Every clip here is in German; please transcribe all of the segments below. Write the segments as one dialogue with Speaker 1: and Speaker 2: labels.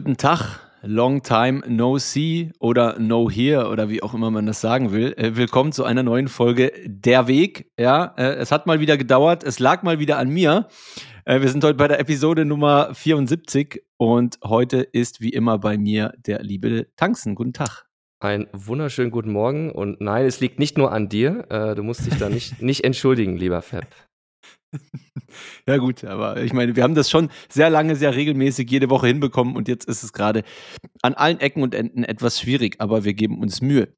Speaker 1: Guten Tag, long time no see oder no here oder wie auch immer man das sagen will. Äh, willkommen zu einer neuen Folge Der Weg. Ja, äh, es hat mal wieder gedauert, es lag mal wieder an mir. Äh, wir sind heute bei der Episode Nummer 74 und heute ist wie immer bei mir der liebe Tanksen. Guten Tag.
Speaker 2: Einen wunderschönen guten Morgen und nein, es liegt nicht nur an dir. Du musst dich da nicht, nicht entschuldigen, lieber Fab.
Speaker 1: Ja gut, aber ich meine, wir haben das schon sehr lange, sehr regelmäßig jede Woche hinbekommen und jetzt ist es gerade an allen Ecken und Enden etwas schwierig, aber wir geben uns Mühe.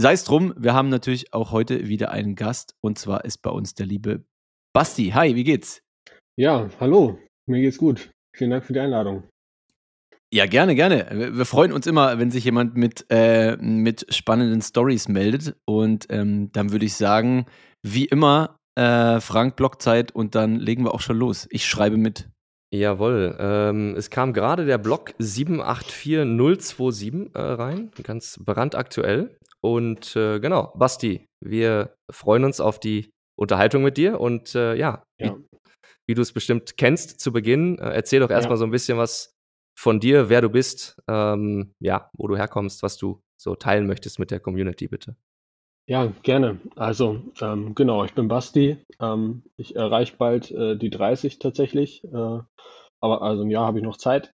Speaker 1: Sei es drum, wir haben natürlich auch heute wieder einen Gast und zwar ist bei uns der liebe Basti. Hi, wie geht's?
Speaker 3: Ja, hallo, mir geht's gut. Vielen Dank für die Einladung.
Speaker 1: Ja, gerne, gerne. Wir freuen uns immer, wenn sich jemand mit, äh, mit spannenden Stories meldet. Und ähm, dann würde ich sagen, wie immer, äh, Frank Blockzeit und dann legen wir auch schon los. Ich schreibe mit.
Speaker 2: Jawohl, ähm, es kam gerade der Block 784027 äh, rein, ganz brandaktuell. Und äh, genau, Basti, wir freuen uns auf die Unterhaltung mit dir. Und äh, ja,
Speaker 3: Ja.
Speaker 2: wie, wie du es bestimmt kennst zu Beginn, äh, erzähl doch erstmal
Speaker 3: Ja.
Speaker 2: so ein bisschen was von dir, wer du bist, ähm, ja, wo du herkommst, was du so teilen möchtest mit der Community, bitte.
Speaker 3: Ja, gerne. Also, ähm, genau, ich bin Basti. Ähm, ich erreiche bald äh, die 30 tatsächlich. Äh, aber also ein Jahr habe ich noch Zeit.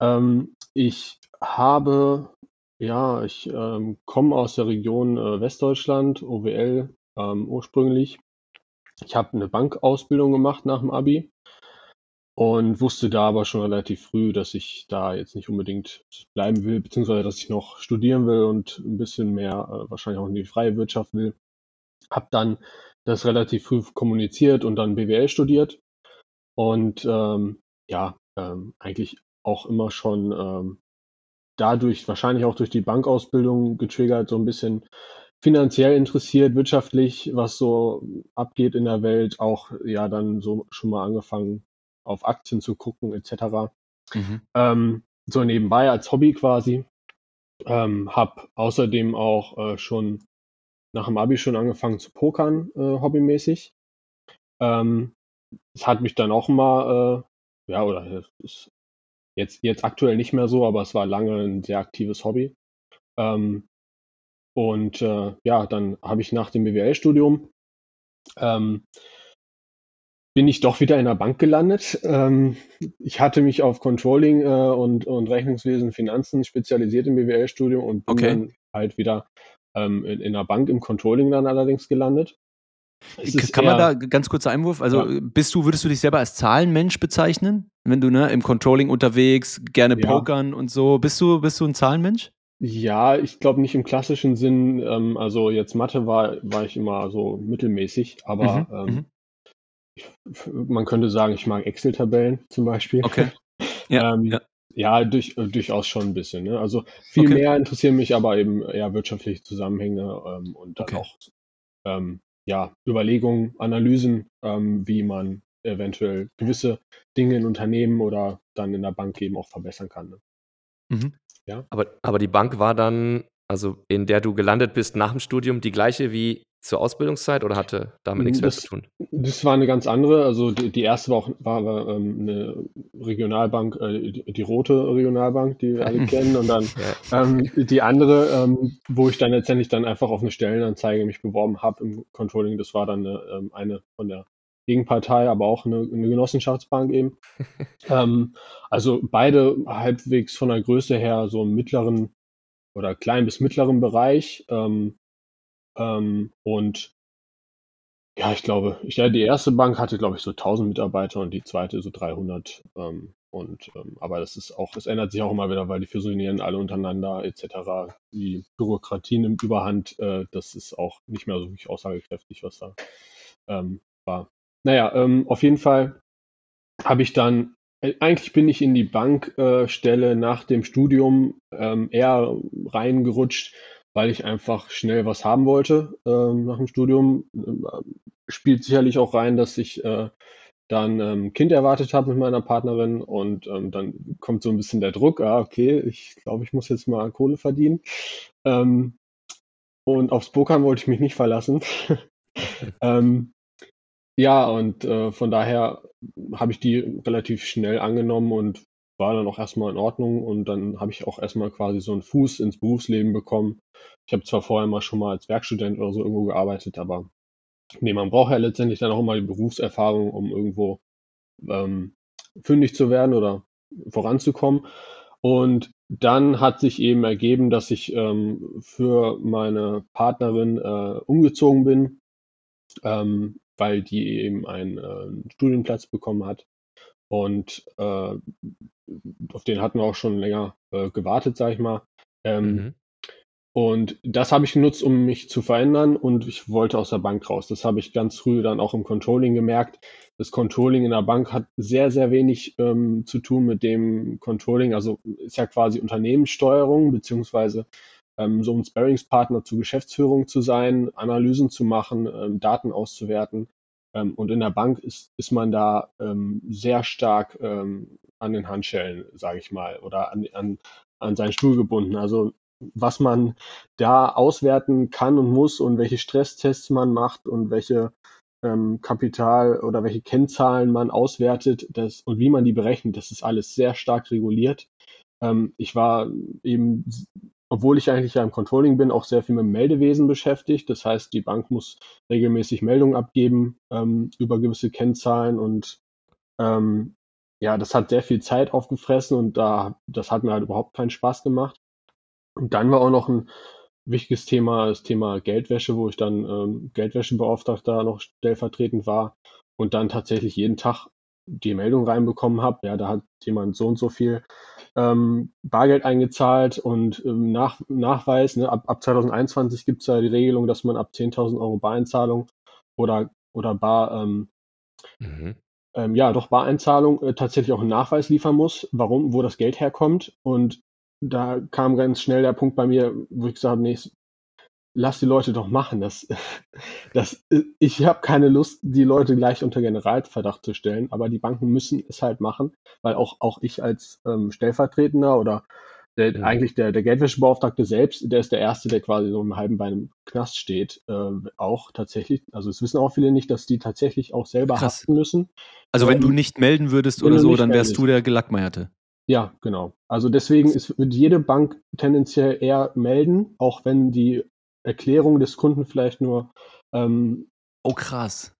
Speaker 3: Ähm, ich habe, ja, ich ähm, komme aus der Region äh, Westdeutschland, OWL ähm, ursprünglich. Ich habe eine Bankausbildung gemacht nach dem Abi und wusste da aber schon relativ früh, dass ich da jetzt nicht unbedingt bleiben will, beziehungsweise dass ich noch studieren will und ein bisschen mehr äh, wahrscheinlich auch in die freie Wirtschaft will. Hab dann das relativ früh kommuniziert und dann BWL studiert und ähm, ja, ähm, eigentlich auch immer schon ähm, dadurch, wahrscheinlich auch durch die Bankausbildung getriggert, so ein bisschen finanziell interessiert, wirtschaftlich, was so abgeht in der Welt, auch ja dann so schon mal angefangen auf Aktien zu gucken etc.
Speaker 1: Mhm.
Speaker 3: Ähm, so nebenbei als Hobby quasi. Ähm, hab außerdem auch äh, schon nach dem Abi schon angefangen zu pokern, äh, hobbymäßig. Ähm, es hat mich dann auch mal, äh, ja, oder jetzt, jetzt aktuell nicht mehr so, aber es war lange ein sehr aktives Hobby. Ähm, und äh, ja, dann habe ich nach dem BWL-Studium ähm, bin ich doch wieder in der Bank gelandet. Ähm, ich hatte mich auf Controlling äh, und, und Rechnungswesen, Finanzen spezialisiert im BWL-Studium und bin
Speaker 1: Okay.
Speaker 3: dann halt wieder ähm, in, in der Bank im Controlling dann allerdings gelandet. Es
Speaker 1: Kann man da ganz kurzer Einwurf? Also
Speaker 3: Ja.
Speaker 1: bist du, würdest du dich selber als Zahlenmensch bezeichnen? Wenn du ne, im Controlling unterwegs, gerne
Speaker 3: Ja.
Speaker 1: pokern und so. Bist du, bist du ein Zahlenmensch?
Speaker 3: Ja, ich glaube nicht im klassischen Sinn. Ähm, also jetzt Mathe war, war ich immer so mittelmäßig, aber
Speaker 1: Mhm,
Speaker 3: ähm,
Speaker 1: mhm.
Speaker 3: Man könnte sagen, ich mag Excel-Tabellen zum Beispiel.
Speaker 1: Okay. Ja,
Speaker 3: ähm,
Speaker 1: ja.
Speaker 3: ja, durch, äh, durchaus schon ein bisschen. Ne? Also viel
Speaker 1: Okay.
Speaker 3: mehr interessieren mich aber eben eher wirtschaftliche Zusammenhänge ähm, und dann
Speaker 1: Okay.
Speaker 3: auch ähm, ja, Überlegungen, Analysen, ähm, wie man eventuell gewisse Dinge in Unternehmen oder dann in der Bank eben auch verbessern kann. Ne?
Speaker 1: Mhm.
Speaker 2: Aber, aber die Bank war dann, also in der du gelandet bist nach dem Studium, die gleiche wie zur Ausbildungszeit oder hatte damit nichts mehr
Speaker 3: Das-
Speaker 2: zu tun?
Speaker 3: Das war eine ganz andere. Also die, die erste war auch war, war, ähm, eine Regionalbank, äh, die, die rote Regionalbank, die wir alle kennen. Und dann
Speaker 2: Ja.
Speaker 3: ähm, die andere, ähm, wo ich dann letztendlich dann einfach auf eine Stellenanzeige mich beworben habe im Controlling, das war dann eine, ähm, eine von der Gegenpartei, aber auch eine, eine Genossenschaftsbank eben. ähm, also beide halbwegs von der Größe her so im mittleren oder klein bis mittleren Bereich. Ähm, ähm, und ja, ich glaube, ich, ja, die erste Bank hatte, glaube ich, so 1000 Mitarbeiter und die zweite so 300. Ähm, und, ähm, aber das ist auch, das ändert sich auch immer wieder, weil die fusionieren alle untereinander etc. Die Bürokratie nimmt überhand. Äh, das ist auch nicht mehr so wirklich aussagekräftig, was da ähm, war. Naja, ähm, auf jeden Fall habe ich dann, äh, eigentlich bin ich in die Bankstelle äh, nach dem Studium ähm, eher reingerutscht, weil ich einfach schnell was haben wollte ähm, nach dem Studium. Ähm, spielt sicherlich auch rein, dass ich äh, dann ähm, Kind erwartet habe mit meiner Partnerin und ähm, dann kommt so ein bisschen der Druck, ah, okay, ich glaube, ich muss jetzt mal Kohle verdienen. Ähm, und aufs Pokern wollte ich mich nicht verlassen. ähm, ja, und äh, von daher habe ich die relativ schnell angenommen und war dann auch erstmal in Ordnung und dann habe ich auch erstmal quasi so einen Fuß ins Berufsleben bekommen. Ich habe zwar vorher mal schon mal als Werkstudent oder so irgendwo gearbeitet, aber nee, man braucht ja letztendlich dann auch mal die Berufserfahrung, um irgendwo ähm, fündig zu werden oder voranzukommen. Und dann hat sich eben ergeben, dass ich ähm, für meine Partnerin äh, umgezogen bin, ähm, weil die eben einen äh, Studienplatz bekommen hat. Und äh, auf den hatten wir auch schon länger äh, gewartet, sag ich mal. Ähm,
Speaker 2: Mhm.
Speaker 3: Und das habe ich genutzt, um mich zu verändern und ich wollte aus der Bank raus. Das habe ich ganz früh dann auch im Controlling gemerkt. Das Controlling in der Bank hat sehr, sehr wenig ähm, zu tun mit dem Controlling. Also ist ja quasi Unternehmenssteuerung, beziehungsweise ähm, so ein Sparringspartner zur Geschäftsführung zu sein, Analysen zu machen, ähm, Daten auszuwerten. Ähm, und in der Bank ist, ist man da ähm, sehr stark ähm, an den Handschellen, sage ich mal, oder an, an, an seinen Stuhl gebunden. Also was man da auswerten kann und muss und welche Stresstests man macht und welche ähm, Kapital oder welche Kennzahlen man auswertet das, und wie man die berechnet, das ist alles sehr stark reguliert. Ähm, ich war eben, obwohl ich eigentlich ja im Controlling bin, auch sehr viel mit dem Meldewesen beschäftigt. Das heißt, die Bank muss regelmäßig Meldungen abgeben ähm, über gewisse Kennzahlen und ähm, ja, das hat sehr viel Zeit aufgefressen und da, das hat mir halt überhaupt keinen Spaß gemacht. Und dann war auch noch ein wichtiges Thema, das Thema Geldwäsche, wo ich dann ähm, Geldwäschebeauftragter noch stellvertretend war und dann tatsächlich jeden Tag die Meldung reinbekommen habe, ja, da hat jemand so und so viel ähm, Bargeld eingezahlt und ähm, nach, Nachweis, ne, ab, ab 2021 gibt es ja die Regelung, dass man ab 10.000 Euro Bareinzahlung oder, oder Bar, ähm,
Speaker 2: Mhm.
Speaker 3: ähm, ja, doch Bareinzahlung äh, tatsächlich auch einen Nachweis liefern muss, warum, wo das Geld herkommt. Und da kam ganz schnell der Punkt bei mir, wo ich gesagt habe, nee, lass die Leute doch machen. Das, das, ich habe keine Lust, die Leute gleich unter Generalverdacht zu stellen, aber die Banken müssen es halt machen, weil auch, auch ich als ähm, Stellvertretender oder der,
Speaker 2: Mhm.
Speaker 3: eigentlich der, der Geldwäschebeauftragte selbst, der ist der Erste, der quasi so im halben Bein im Knast steht, äh, auch tatsächlich. Also es wissen auch viele nicht, dass die tatsächlich auch selber
Speaker 1: Krass.
Speaker 3: haften müssen.
Speaker 1: Also wenn du
Speaker 3: Ähm,
Speaker 1: nicht melden würdest oder so, dann wärst
Speaker 3: meldest.
Speaker 1: du der Gelackmeierte.
Speaker 3: Ja, genau. Also deswegen ist, wird jede Bank tendenziell eher melden, auch wenn die Erklärung des Kunden vielleicht nur ähm,
Speaker 1: Oh krass.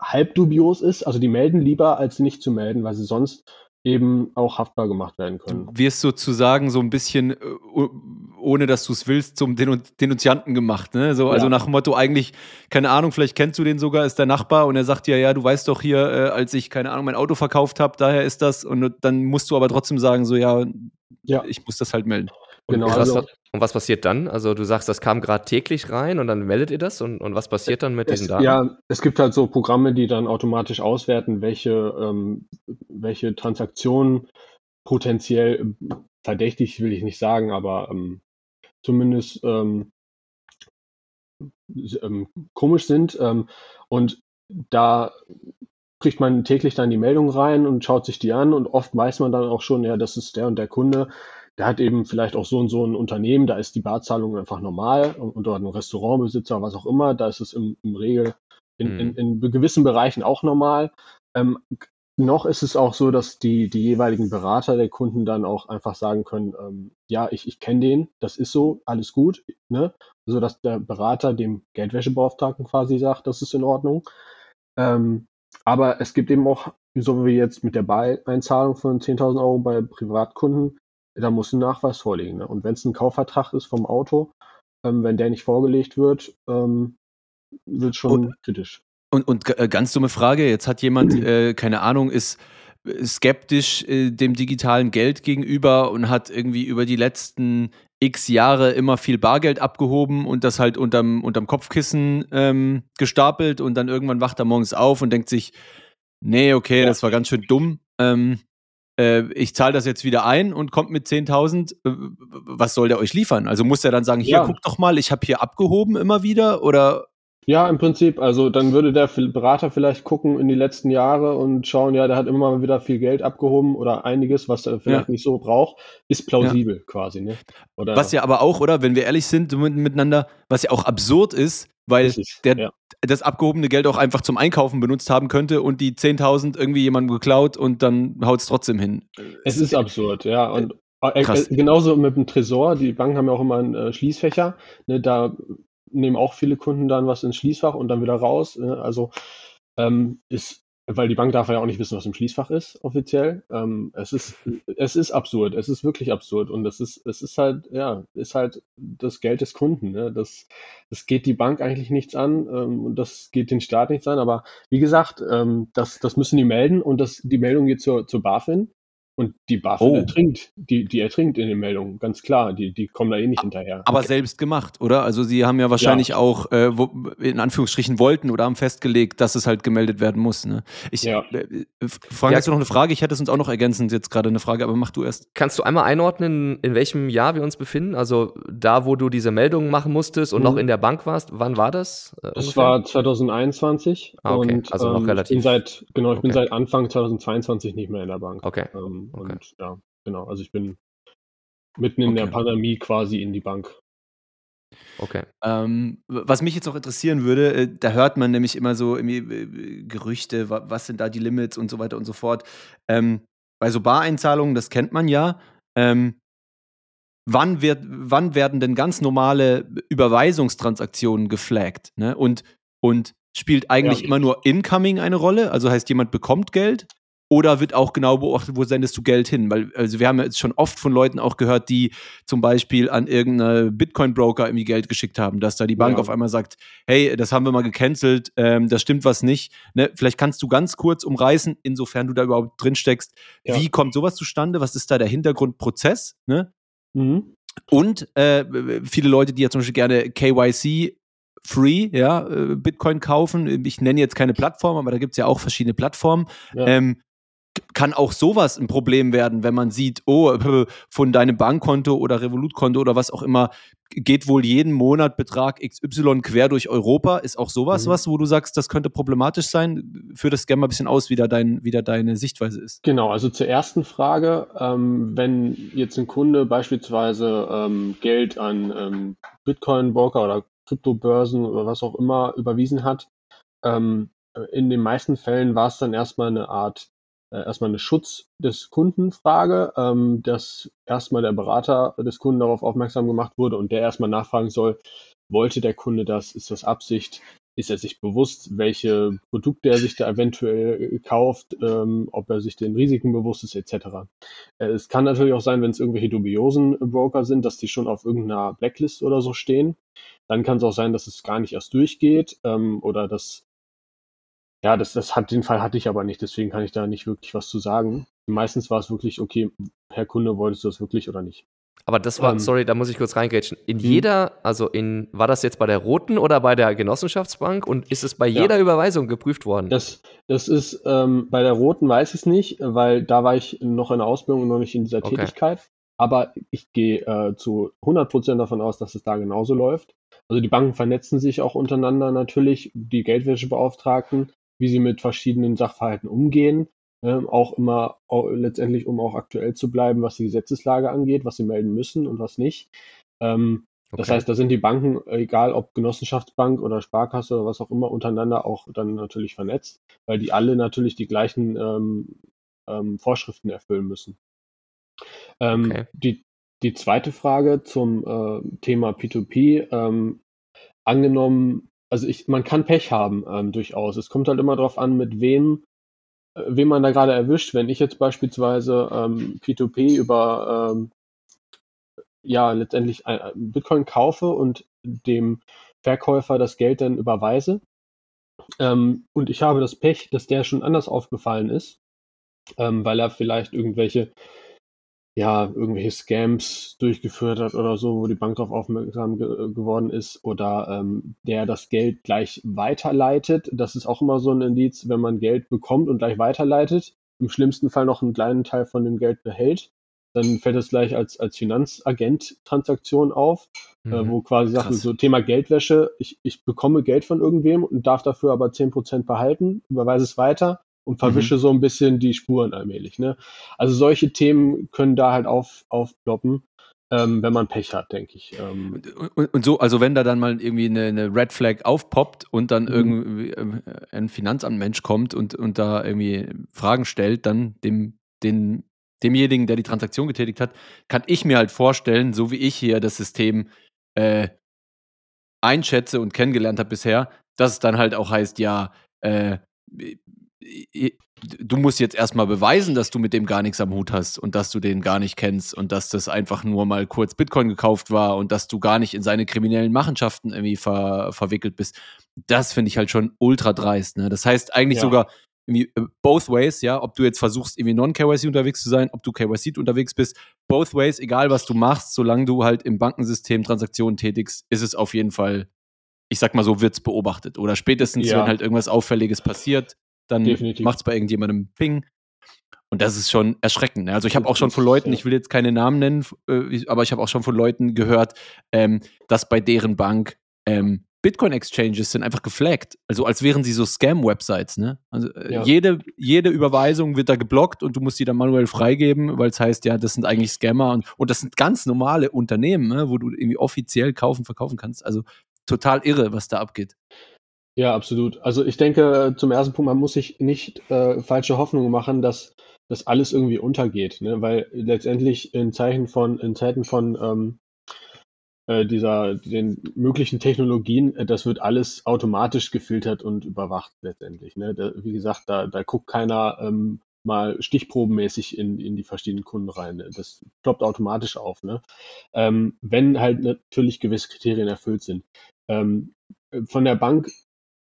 Speaker 3: halb dubios ist. Also die melden lieber, als nicht zu melden, weil sie sonst eben auch haftbar gemacht werden können.
Speaker 1: Du wirst sozusagen so ein bisschen, äh, ohne dass du es willst, zum Denun Denunzianten gemacht. Ne? So, also
Speaker 3: Ja.
Speaker 1: nach dem Motto, eigentlich, keine Ahnung, vielleicht kennst du den sogar, ist der Nachbar und er sagt dir, ja, du weißt doch hier, äh, als ich, keine Ahnung, mein Auto verkauft habe, daher ist das. Und dann musst du aber trotzdem sagen, so, ja,
Speaker 3: Ja.
Speaker 1: ich muss das halt melden.
Speaker 2: Und,
Speaker 3: Genau,
Speaker 2: was,
Speaker 3: also-
Speaker 2: und was passiert dann? Also du sagst, das kam gerade täglich rein und dann meldet ihr das und, und was passiert dann mit diesen
Speaker 3: Es,
Speaker 2: Daten?
Speaker 3: ja, es gibt halt so Programme, die dann automatisch auswerten, welche, ähm, welche Transaktionen potenziell ähm, verdächtig, will ich nicht sagen, aber ähm, zumindest ähm, ähm, komisch sind. Ähm, und da kriegt man täglich dann die Meldung rein und schaut sich die an und oft weiß man dann auch schon, ja, das ist der und der Kunde. Der hat eben vielleicht auch so und so ein Unternehmen, da ist die Barzahlung einfach normal und, oder ein Restaurantbesitzer, was auch immer, da ist es im, im Regel in, in, in gewissen Bereichen auch normal. Ähm, noch ist es auch so, dass die, die jeweiligen Berater der Kunden dann auch einfach sagen können, ähm, ja, ich, ich kenne den, das ist so, alles gut, ne? So dass der Berater dem Geldwäschebeauftragten quasi sagt, das ist in Ordnung. Ähm, aber es gibt eben auch, so wie jetzt mit der Beieinzahlung von 10.000 Euro bei Privatkunden, da muss ein Nachweis vorliegen. Ne? Und wenn es ein Kaufvertrag ist vom Auto, ähm, wenn der nicht vorgelegt wird, ähm, wird schon kritisch.
Speaker 1: Und, und äh, ganz dumme Frage, jetzt hat jemand, äh, keine Ahnung, ist äh, skeptisch äh, dem digitalen Geld gegenüber und hat irgendwie über die letzten x Jahre immer viel Bargeld abgehoben und das halt unterm, unterm Kopfkissen ähm, gestapelt und dann irgendwann wacht er morgens auf und denkt sich, nee, okay,
Speaker 3: Ja.
Speaker 1: das war ganz schön dumm. Ähm, äh, ich zahle das jetzt wieder ein und kommt mit 10.000. Äh, was soll der euch liefern? Also muss er dann sagen, hier,
Speaker 3: Ja.
Speaker 1: guck doch mal, ich habe hier abgehoben immer wieder oder
Speaker 3: Ja, im Prinzip. Also dann würde der Berater vielleicht gucken in die letzten Jahre und schauen, ja, der hat immer mal wieder viel Geld abgehoben oder einiges, was er vielleicht
Speaker 1: Ja.
Speaker 3: nicht so braucht, ist plausibel quasi, ne? Oder
Speaker 1: Was ja aber auch, oder, wenn wir ehrlich sind mit- miteinander, was ja auch absurd ist, weil
Speaker 3: es,
Speaker 1: der,
Speaker 3: ja.
Speaker 1: Das abgehobene Geld auch einfach zum Einkaufen benutzt haben könnte und die 10.000 irgendwie jemandem geklaut und dann haut es trotzdem hin.
Speaker 3: Es ist absurd, ja. Und äh, äh, genauso mit dem Tresor, die Banken haben ja auch immer einen äh, Schließfächer, ne, da nehmen auch viele Kunden dann was ins Schließfach und dann wieder raus. Ne? Also ähm, ist, weil die Bank darf ja auch nicht wissen, was im Schließfach ist, offiziell. Ähm, es ist, es ist absurd, es ist wirklich absurd. Und es ist, es ist halt, ja, ist halt das Geld des Kunden. Ne? Das, das geht die Bank eigentlich nichts an ähm, und das geht den Staat nichts an. Aber wie gesagt, ähm, das, das müssen die melden und das, die Meldung geht zur, zur BaFin. Und die BaFin
Speaker 1: Oh.
Speaker 3: ertrinkt, die, die ertrinkt in den Meldungen, ganz klar. Die, die kommen da eh nicht hinterher.
Speaker 1: Aber selbst gemacht, oder? Also sie haben ja wahrscheinlich auch, äh, wo, in Anführungsstrichen wollten oder haben festgelegt, dass es halt gemeldet werden muss. Ne? Ich,
Speaker 3: Ja.
Speaker 1: äh, äh, Frank,
Speaker 2: Ja.
Speaker 1: hast du noch eine Frage? Ich hätte es uns auch noch ergänzend jetzt gerade eine Frage, aber mach du erst.
Speaker 2: Kannst du einmal einordnen, in welchem Jahr wir uns befinden? Also da, wo du diese Meldungen machen musstest und
Speaker 3: Mhm.
Speaker 2: noch in der Bank warst, wann war das? äh,
Speaker 3: Das
Speaker 2: ungefähr?
Speaker 3: war 2021
Speaker 2: Ah, okay.
Speaker 3: und
Speaker 2: Also noch
Speaker 3: ähm,
Speaker 2: relativ-
Speaker 3: ich bin seit, genau, ich bin
Speaker 2: okay.
Speaker 3: seit Anfang 2022 nicht mehr in der Bank.
Speaker 2: Okay.
Speaker 3: Ähm,
Speaker 2: Okay.
Speaker 3: Und ja, genau, also ich bin mitten in der
Speaker 1: Okay.
Speaker 3: Pandemie quasi in die Bank.
Speaker 2: Okay.
Speaker 1: Ähm, was mich jetzt noch interessieren würde, äh, da hört man nämlich immer so äh, Gerüchte, wa was sind da die Limits und so weiter und so fort. Ähm, bei so Bareinzahlungen, das kennt man ja. Ähm, wann, wird, wann werden denn ganz normale Überweisungstransaktionen geflaggt? Ne? Und, und spielt eigentlich
Speaker 3: Ja.
Speaker 1: immer nur Incoming eine Rolle? Also heißt, jemand bekommt Geld? Oder wird auch genau beobachtet, wo sendest du Geld hin? Weil, also wir haben ja jetzt schon oft von Leuten auch gehört, die zum Beispiel an irgendeine Bitcoin-Broker irgendwie Geld geschickt haben, dass da die Bank
Speaker 3: Ja.
Speaker 1: auf einmal sagt, hey, das haben wir mal gecancelt, ähm, das stimmt was nicht. Ne? Vielleicht kannst du ganz kurz umreißen, insofern du da überhaupt drin steckst.
Speaker 3: Ja.
Speaker 1: Wie kommt sowas zustande? Was ist da der Hintergrundprozess? Ne?
Speaker 3: Mhm.
Speaker 1: Und äh, viele Leute, die ja zum Beispiel gerne KYC Free, ja, äh, Bitcoin kaufen. Ich nenne jetzt keine Plattform, aber da gibt es ja auch verschiedene Plattformen.
Speaker 3: Ja.
Speaker 1: Ähm, kann auch sowas ein Problem werden, wenn man sieht, oh, von deinem Bankkonto oder Revolut-Konto oder was auch immer geht wohl jeden Monat Betrag XY quer durch Europa. Ist auch sowas
Speaker 3: Mhm.
Speaker 1: was, wo du sagst, das könnte problematisch sein? Führ das gerne mal ein bisschen aus, wie da, dein, wie da deine Sichtweise ist.
Speaker 3: Genau, also zur ersten Frage, ähm, wenn jetzt ein Kunde beispielsweise ähm, Geld an ähm, Bitcoin-Broker oder Kryptobörsen oder was auch immer überwiesen hat, ähm, in den meisten Fällen war es dann erstmal eine Art, erstmal eine Schutz des Kundenfrage, ähm, dass erstmal der Berater des Kunden darauf aufmerksam gemacht wurde und der erstmal nachfragen soll, wollte der Kunde das, ist das Absicht, ist er sich bewusst, welche Produkte er sich da eventuell äh, kauft, ähm, ob er sich den Risiken bewusst ist, etc. Äh, es kann natürlich auch sein, wenn es irgendwelche dubiosen Broker sind, dass die schon auf irgendeiner Blacklist oder so stehen. Dann kann es auch sein, dass es gar nicht erst durchgeht ähm, oder dass ja, das, das hat den Fall hatte ich aber nicht, deswegen kann ich da nicht wirklich was zu sagen. Meistens war es wirklich, okay, Herr Kunde, wolltest du das wirklich oder nicht?
Speaker 2: Aber das war,
Speaker 3: Ähm,
Speaker 2: sorry, da muss ich kurz reingrätschen. In
Speaker 1: Mhm.
Speaker 2: jeder, also in, war das jetzt bei der Roten oder bei der Genossenschaftsbank und ist es bei
Speaker 3: Ja.
Speaker 2: jeder Überweisung geprüft worden?
Speaker 3: Das, das ist ähm, bei der Roten weiß ich es nicht, weil da war ich noch in der Ausbildung und noch nicht in dieser
Speaker 2: Okay.
Speaker 3: Tätigkeit. Aber ich gehe äh, zu 100% davon aus, dass es da genauso läuft. Also die Banken vernetzen sich auch untereinander natürlich, die Geldwäschebeauftragten, wie sie mit verschiedenen Sachverhalten umgehen. Ähm, auch immer au- letztendlich, um auch aktuell zu bleiben, was die Gesetzeslage angeht, was sie melden müssen und was nicht. Ähm, Das
Speaker 2: Okay.
Speaker 3: heißt, da sind die Banken, egal ob Genossenschaftsbank oder Sparkasse oder was auch immer, untereinander auch dann natürlich vernetzt, weil die alle natürlich die gleichen ähm, ähm, Vorschriften erfüllen müssen. Ähm,
Speaker 2: Okay.
Speaker 3: die, die zweite Frage zum äh, Thema P2P, ähm, angenommen, also ich, man kann Pech haben, ähm, durchaus. Es kommt halt immer darauf an, mit wem, äh, wem man da gerade erwischt. Wenn ich jetzt beispielsweise ähm, P2P über ähm, ja letztendlich ein, ein Bitcoin kaufe und dem Verkäufer das Geld dann überweise. Ähm, und ich habe das Pech, dass der schon anders aufgefallen ist, ähm, weil er vielleicht irgendwelche ja, irgendwelche Scams durchgeführt hat oder so, wo die Bank darauf aufmerksam ge geworden ist oder ähm, der das Geld gleich weiterleitet. Das ist auch immer so ein Indiz, wenn man Geld bekommt und gleich weiterleitet, im schlimmsten Fall noch einen kleinen Teil von dem Geld behält. dann fällt das gleich als, als Finanzagent-Transaktion auf, äh,
Speaker 2: Mhm.
Speaker 3: wo quasi
Speaker 1: Krass.
Speaker 3: so Thema Geldwäsche, ich, ich bekomme Geld von irgendwem und darf dafür aber 10% behalten, überweise es weiter und verwische so ein bisschen die Spuren allmählich. Ne? Also solche Themen können da halt auf, aufploppen, ähm, wenn man Pech hat, denke ich. Ähm,
Speaker 1: Und, und, und so, also wenn da dann mal irgendwie eine, eine Red Flag aufpoppt und dann
Speaker 3: Mhm.
Speaker 1: irgendwie ähm, ein Finanzamtmensch kommt und, und da irgendwie Fragen stellt, dann dem, den, demjenigen, der die Transaktion getätigt hat, kann ich mir halt vorstellen, so wie ich hier das System äh, einschätze und kennengelernt habe bisher, dass es dann halt auch heißt, ja, äh, du musst jetzt erstmal beweisen, dass du mit dem gar nichts am Hut hast und dass du den gar nicht kennst und dass das einfach nur mal kurz Bitcoin gekauft war und dass du gar nicht in seine kriminellen Machenschaften irgendwie ver verwickelt bist. Das finde ich halt schon ultra dreist. Ne? Das heißt eigentlich
Speaker 3: Ja.
Speaker 1: sogar äh, both ways, ja, ob du jetzt versuchst, irgendwie non-KYC unterwegs zu sein, ob du KYC unterwegs bist, both ways, egal was du machst, solange du halt im Bankensystem Transaktionen tätigst, ist es auf jeden Fall, ich sag mal so, wird's beobachtet. Oder spätestens,
Speaker 3: Ja.
Speaker 1: wenn halt irgendwas Auffälliges passiert, dann
Speaker 3: Definitiv.
Speaker 1: macht's bei irgendjemandem Ping. Und das ist schon erschreckend. Ne? Also ich habe auch schon von Leuten, ich will jetzt keine Namen nennen, äh, aber ich habe auch schon von Leuten gehört, ähm, dass bei deren Bank ähm, Bitcoin-Exchanges sind einfach geflaggt. Also als wären sie so Scam-Websites. Ne? Also äh,
Speaker 3: Ja.
Speaker 1: jede, jede Überweisung wird da geblockt und du musst die dann manuell freigeben, weil es heißt, ja, das sind eigentlich Scammer und, und das sind ganz normale Unternehmen, ne? wo du irgendwie offiziell kaufen, verkaufen kannst. Also total irre, was da abgeht.
Speaker 3: Ja, absolut. Also ich denke, zum ersten Punkt, man muss sich nicht äh, falsche Hoffnungen machen, dass das alles irgendwie untergeht, ne? Weil letztendlich in Zeichen von, in Zeiten von ähm, äh, dieser, den möglichen Technologien, äh, das wird alles automatisch gefiltert und überwacht letztendlich. Ne? Da, wie gesagt, da, da guckt keiner ähm, mal stichprobenmäßig in, in die verschiedenen Kunden rein. Ne? Das ploppt automatisch auf, ne? Ähm, wenn halt natürlich gewisse Kriterien erfüllt sind. Ähm, von der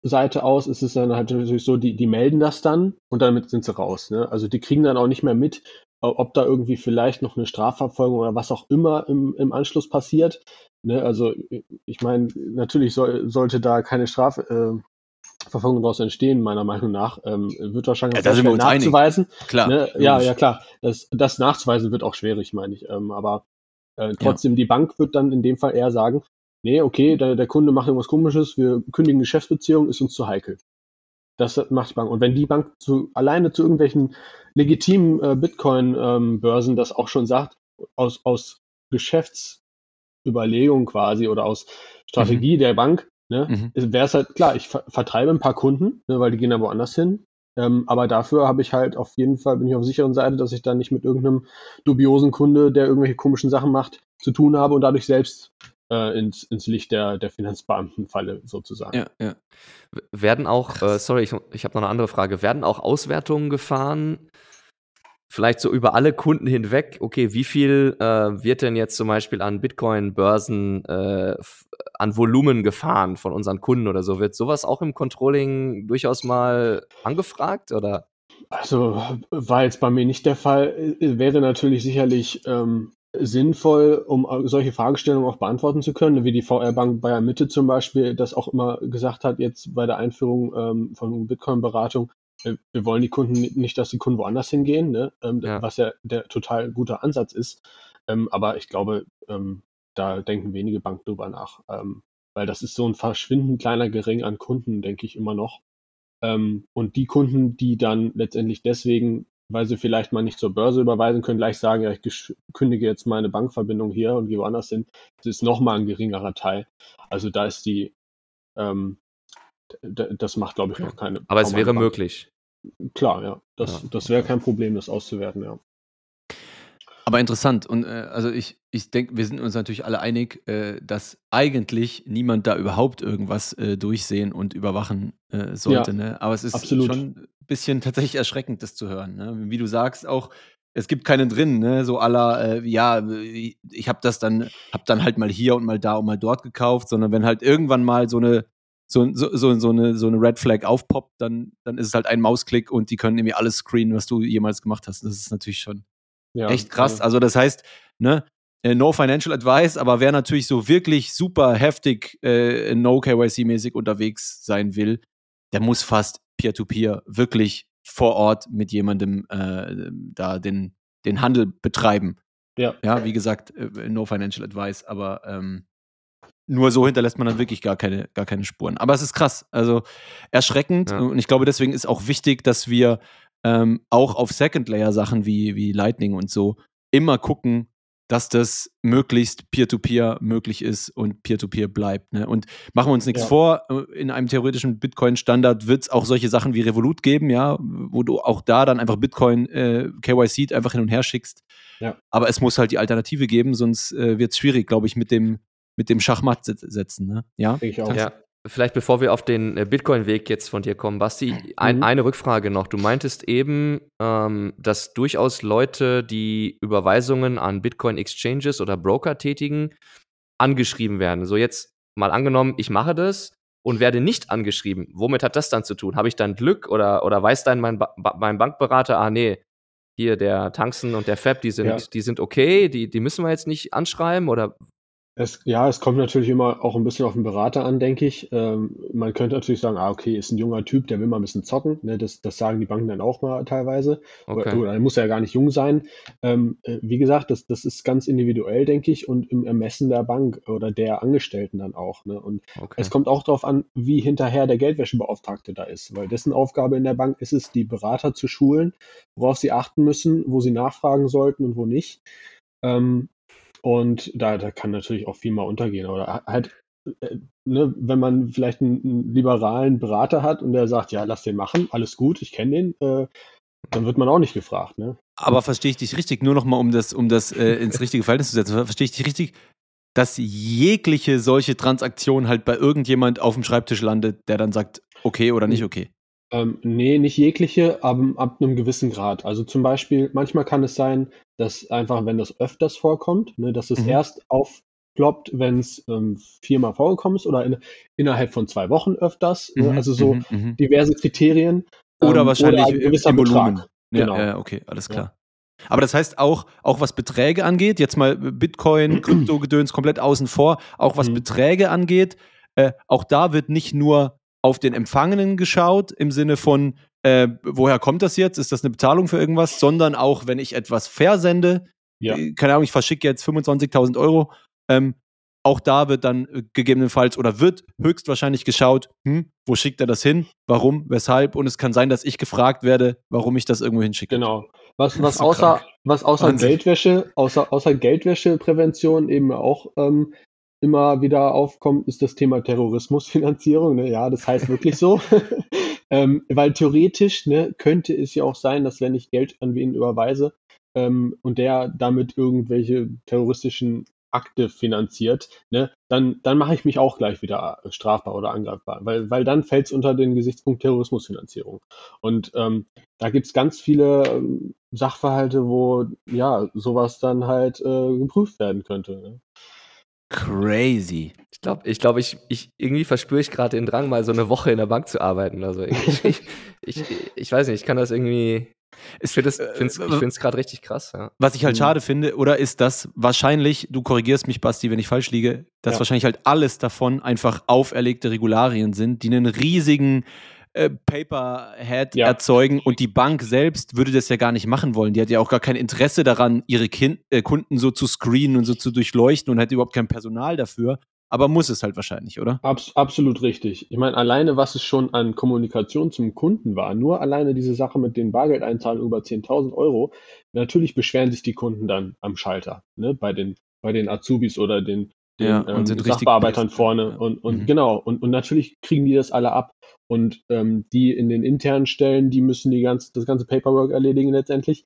Speaker 3: Bankseite aus ist es dann halt natürlich so, die, die melden das dann und damit sind sie raus. Ne? Also die kriegen dann auch nicht mehr mit, ob da irgendwie vielleicht noch eine Strafverfolgung oder was auch immer im, im Anschluss passiert. Ne? Also ich meine, natürlich soll, sollte da keine Strafverfolgung äh, daraus entstehen, meiner Meinung nach. Ähm, wird wahrscheinlich
Speaker 1: Ja, wir einig.
Speaker 3: nachzuweisen.
Speaker 1: Klar.
Speaker 3: Ne? Ja, ja, klar. Das, das nachzuweisen wird auch schwierig, meine ich. Ähm, aber äh, trotzdem, die Bank wird dann in dem Fall eher sagen, nee, okay, der, der Kunde macht irgendwas komisches, wir kündigen Geschäftsbeziehungen, ist uns zu heikel. Das macht die Bank. Und wenn die Bank zu, alleine zu irgendwelchen legitimen äh, Bitcoin-Börsen das auch schon sagt, aus, aus Geschäftsüberlegung quasi oder aus Strategie der Bank, ne,
Speaker 1: Mhm.
Speaker 3: wäre es halt klar, ich ver vertreibe ein paar Kunden, ne, weil die gehen da woanders hin. Ähm, aber dafür habe ich halt auf jeden Fall, bin ich auf der sicheren Seite, dass ich dann nicht mit irgendeinem dubiosen Kunde, der irgendwelche komischen Sachen macht, zu tun habe und dadurch selbst äh, ins, ins Licht der, der Finanzbeamten falle, sozusagen.
Speaker 1: Ja, ja.
Speaker 2: Werden auch, äh, sorry, ich, ich habe noch eine andere Frage. Werden auch Auswertungen gefahren? Vielleicht so über alle Kunden hinweg. Okay, wie viel äh, wird denn jetzt zum Beispiel an Bitcoin-Börsen äh, an Volumen gefahren von unseren Kunden oder so? Wird sowas auch im Controlling durchaus mal angefragt oder?
Speaker 3: Also war jetzt bei mir nicht der Fall. Äh, Wäre natürlich sicherlich ähm, sinnvoll, um äh, solche Fragestellungen auch beantworten zu können, wie die VR-Bank Bayern Mitte zum Beispiel das auch immer gesagt hat, jetzt bei der Einführung ähm, von Bitcoin-Beratung. äh, Wir wollen die Kunden ni- nicht, dass die Kunden woanders hingehen, ne? ähm,
Speaker 2: Ja.
Speaker 3: was ja der total guter Ansatz ist. Ähm, aber ich glaube, ähm, da denken wenige Banken drüber nach, ähm, weil das ist so ein verschwindend kleiner Gering an Kunden, denke ich immer noch. Ähm, und die Kunden, die dann letztendlich deswegen, weil sie vielleicht mal nicht zur Börse überweisen können, gleich sagen, ja, ich kündige jetzt meine Bankverbindung hier und gehe woanders hin, das ist nochmal ein geringerer Teil. Also da ist die, ähm, das macht, glaube ich, noch keine.
Speaker 2: Aber es wäre
Speaker 3: Bank.
Speaker 2: möglich.
Speaker 3: Klar, ja. Das,
Speaker 2: Ja.
Speaker 3: das wäre kein Problem, das auszuwerten, ja.
Speaker 1: Aber interessant. Und äh, also ich, ich denke, wir sind uns natürlich alle einig, äh, dass eigentlich niemand da überhaupt irgendwas äh, durchsehen und überwachen äh, sollte.
Speaker 3: Ja,
Speaker 1: ne? Aber es ist
Speaker 3: absolut.
Speaker 1: schon ein bisschen tatsächlich erschreckend, das zu hören. Ne? Wie du sagst, auch es gibt keinen drin, ne? so aller, äh, ja, äh, ich habe das dann, hab dann halt mal hier und mal da und mal dort gekauft, sondern wenn halt irgendwann mal so eine so, so, so, so, eine, so eine Red Flag aufpoppt, dann, dann ist es halt ein Mausklick und die können irgendwie alles screenen, was du jemals gemacht hast. Das ist natürlich schon
Speaker 3: ja
Speaker 1: echt krass.
Speaker 3: Ja.
Speaker 1: Also das heißt, ne, äh, no financial advice, aber wer natürlich so wirklich super heftig äh, no KYC-mäßig unterwegs sein will, der muss fast peer-to-peer wirklich vor Ort mit jemandem äh, da den, den Handel betreiben.
Speaker 3: Ja.
Speaker 1: Ja, wie gesagt, äh, no financial advice, aber ähm, nur so hinterlässt man dann wirklich gar keine, gar keine Spuren. Aber es ist krass, also erschreckend.
Speaker 2: Ja.
Speaker 1: Und ich glaube, deswegen ist auch wichtig, dass wir ähm, auch auf Second-Layer-Sachen wie, wie Lightning und so immer gucken, dass das möglichst Peer-to-Peer möglich ist und Peer-to-Peer bleibt. Ne? Und machen wir uns nichts
Speaker 3: Ja.
Speaker 1: vor, äh, in einem theoretischen Bitcoin-Standard wird es auch solche Sachen wie Revolut geben, ja, wo du auch da dann einfach Bitcoin äh, KYC einfach hin und her schickst.
Speaker 3: Ja.
Speaker 1: Aber es muss halt die Alternative geben, sonst äh, wird es schwierig, glaube ich, mit dem, mit dem Schachmatt set- setzen. Ne? Ja?
Speaker 3: Ich auch.
Speaker 2: Ja, vielleicht bevor wir auf den äh, Bitcoin-Weg jetzt von dir kommen, Basti, ein,
Speaker 3: Mhm.
Speaker 2: eine Rückfrage noch. Du meintest eben, ähm, dass durchaus Leute, die Überweisungen an Bitcoin-Exchanges oder Broker tätigen, angeschrieben werden. So jetzt mal angenommen, ich mache das und werde nicht angeschrieben. Womit hat das dann zu tun? Habe ich dann Glück oder, oder weiß dann mein, ba mein Bankberater, ah nee, hier der Tanxen und der Fab, die sind,
Speaker 3: Ja.
Speaker 2: die sind okay, die, die müssen wir jetzt nicht anschreiben oder
Speaker 3: Es, ja, es kommt natürlich immer auch ein bisschen auf den Berater an, denke ich. Ähm, man könnte natürlich sagen, ah, okay, ist ein junger Typ, der will mal ein bisschen zocken. Ne, das, das sagen die Banken dann auch mal teilweise.
Speaker 2: okay.
Speaker 3: Oder, oder er muss ja gar nicht jung sein. Ähm, äh, wie gesagt, das, das ist ganz individuell, denke ich, und im Ermessen der Bank oder der Angestellten dann auch. Ne? Und
Speaker 2: okay.
Speaker 3: es kommt auch darauf an, wie hinterher der Geldwäschebeauftragte da ist, weil dessen Aufgabe in der Bank ist es, die Berater zu schulen, worauf sie achten müssen, wo sie nachfragen sollten und wo nicht. Ähm, und da, da kann natürlich auch viel mal untergehen. Oder halt, äh, ne, wenn man vielleicht einen, einen liberalen Berater hat und der sagt, ja, lass den machen, alles gut, ich kenne den, äh, dann wird man auch nicht gefragt. Ne?
Speaker 1: Aber verstehe ich dich richtig, nur noch mal, um das, um das äh, ins richtige Verhältnis zu setzen, verstehe ich dich richtig, dass jegliche solche Transaktion halt bei irgendjemand auf dem Schreibtisch landet, der dann sagt, okay oder nicht okay.
Speaker 3: Ähm, nee, nicht jegliche, aber ab einem gewissen Grad. Also zum Beispiel, manchmal kann es sein, dass einfach, wenn das öfters vorkommt, ne, dass es
Speaker 1: Mhm.
Speaker 3: erst aufploppt, wenn es ähm, viermal vorgekommen ist oder in, innerhalb von zwei Wochen öfters. Ne?
Speaker 1: Mhm,
Speaker 3: Also so
Speaker 1: mhm, mhm.
Speaker 3: diverse Kriterien.
Speaker 1: Oder
Speaker 3: ähm,
Speaker 1: wahrscheinlich
Speaker 3: ein
Speaker 1: im,
Speaker 3: gewisser
Speaker 1: im Volumen.
Speaker 3: Betrag.
Speaker 1: Ja,
Speaker 3: Genau.
Speaker 1: ja, okay, alles
Speaker 3: Ja.
Speaker 1: klar. Aber das heißt auch, auch was Beträge angeht, jetzt mal Bitcoin, Kryptogedöns komplett außen vor, auch was
Speaker 3: Mhm.
Speaker 1: Beträge angeht, äh, auch da wird nicht nur auf den Empfangenen geschaut, im Sinne von, äh, woher kommt das jetzt? Ist das eine Bezahlung für irgendwas? Sondern auch, wenn ich etwas versende,
Speaker 3: Ja.
Speaker 1: äh, keine Ahnung, ich verschicke jetzt 25.000 Euro, ähm, auch da wird dann äh, gegebenenfalls oder wird höchstwahrscheinlich geschaut, hm, wo schickt er das hin, warum, weshalb und es kann sein, dass ich gefragt werde, warum ich das irgendwo hinschicke.
Speaker 3: Genau. Was, was außer,
Speaker 1: krank.
Speaker 3: was außer
Speaker 1: Wahnsinn.
Speaker 3: Geldwäsche, außer, außer Geldwäscheprävention eben auch ähm, immer wieder aufkommt, ist das Thema Terrorismusfinanzierung. Ne? Ja, das heißt wirklich so. ähm, weil theoretisch ne, könnte es ja auch sein, dass wenn ich Geld an wen überweise ähm, und der damit irgendwelche terroristischen Akte finanziert, ne, dann, dann mache ich mich auch gleich wieder strafbar oder angreifbar, weil, weil dann fällt es unter den Gesichtspunkt Terrorismusfinanzierung. Und ähm, da gibt es ganz viele ähm, Sachverhalte, wo ja sowas dann halt äh, geprüft werden könnte. Ne?
Speaker 1: Crazy.
Speaker 2: Ich glaube, ich, glaub, ich, ich irgendwie verspüre ich gerade den Drang, mal so eine Woche in der Bank zu arbeiten. Also ich, ich, ich, ich weiß nicht, ich kann das irgendwie. Ich finde es find's gerade richtig krass. Ja.
Speaker 1: Was ich halt
Speaker 3: Mhm.
Speaker 1: schade finde, oder ist das wahrscheinlich, du korrigierst mich, Basti, wenn ich falsch liege, dass
Speaker 3: Ja.
Speaker 1: wahrscheinlich halt alles davon einfach auferlegte Regularien sind, die einen riesigen äh, Paperhead
Speaker 3: Ja.
Speaker 1: erzeugen und die Bank selbst würde das ja gar nicht machen wollen. Die hat ja auch gar kein Interesse daran, ihre kind, äh, Kunden so zu screenen und so zu durchleuchten und hat überhaupt kein Personal dafür. Aber muss es halt wahrscheinlich, oder?
Speaker 3: Abs absolut richtig. Ich meine, alleine, was es schon an Kommunikation zum Kunden war, nur alleine diese Sache mit den Bargeldeinzahlungen über 10.000 Euro, natürlich beschweren sich die Kunden dann am Schalter, ne, bei den, bei den Azubis oder den, den
Speaker 1: Ja, und
Speaker 3: ähm, Sachbearbeitern vorne. Und, und
Speaker 1: Mhm.
Speaker 3: genau, und, und natürlich kriegen die das alle ab. Und ähm, die in den internen Stellen, die müssen die ganz, das ganze Paperwork erledigen letztendlich.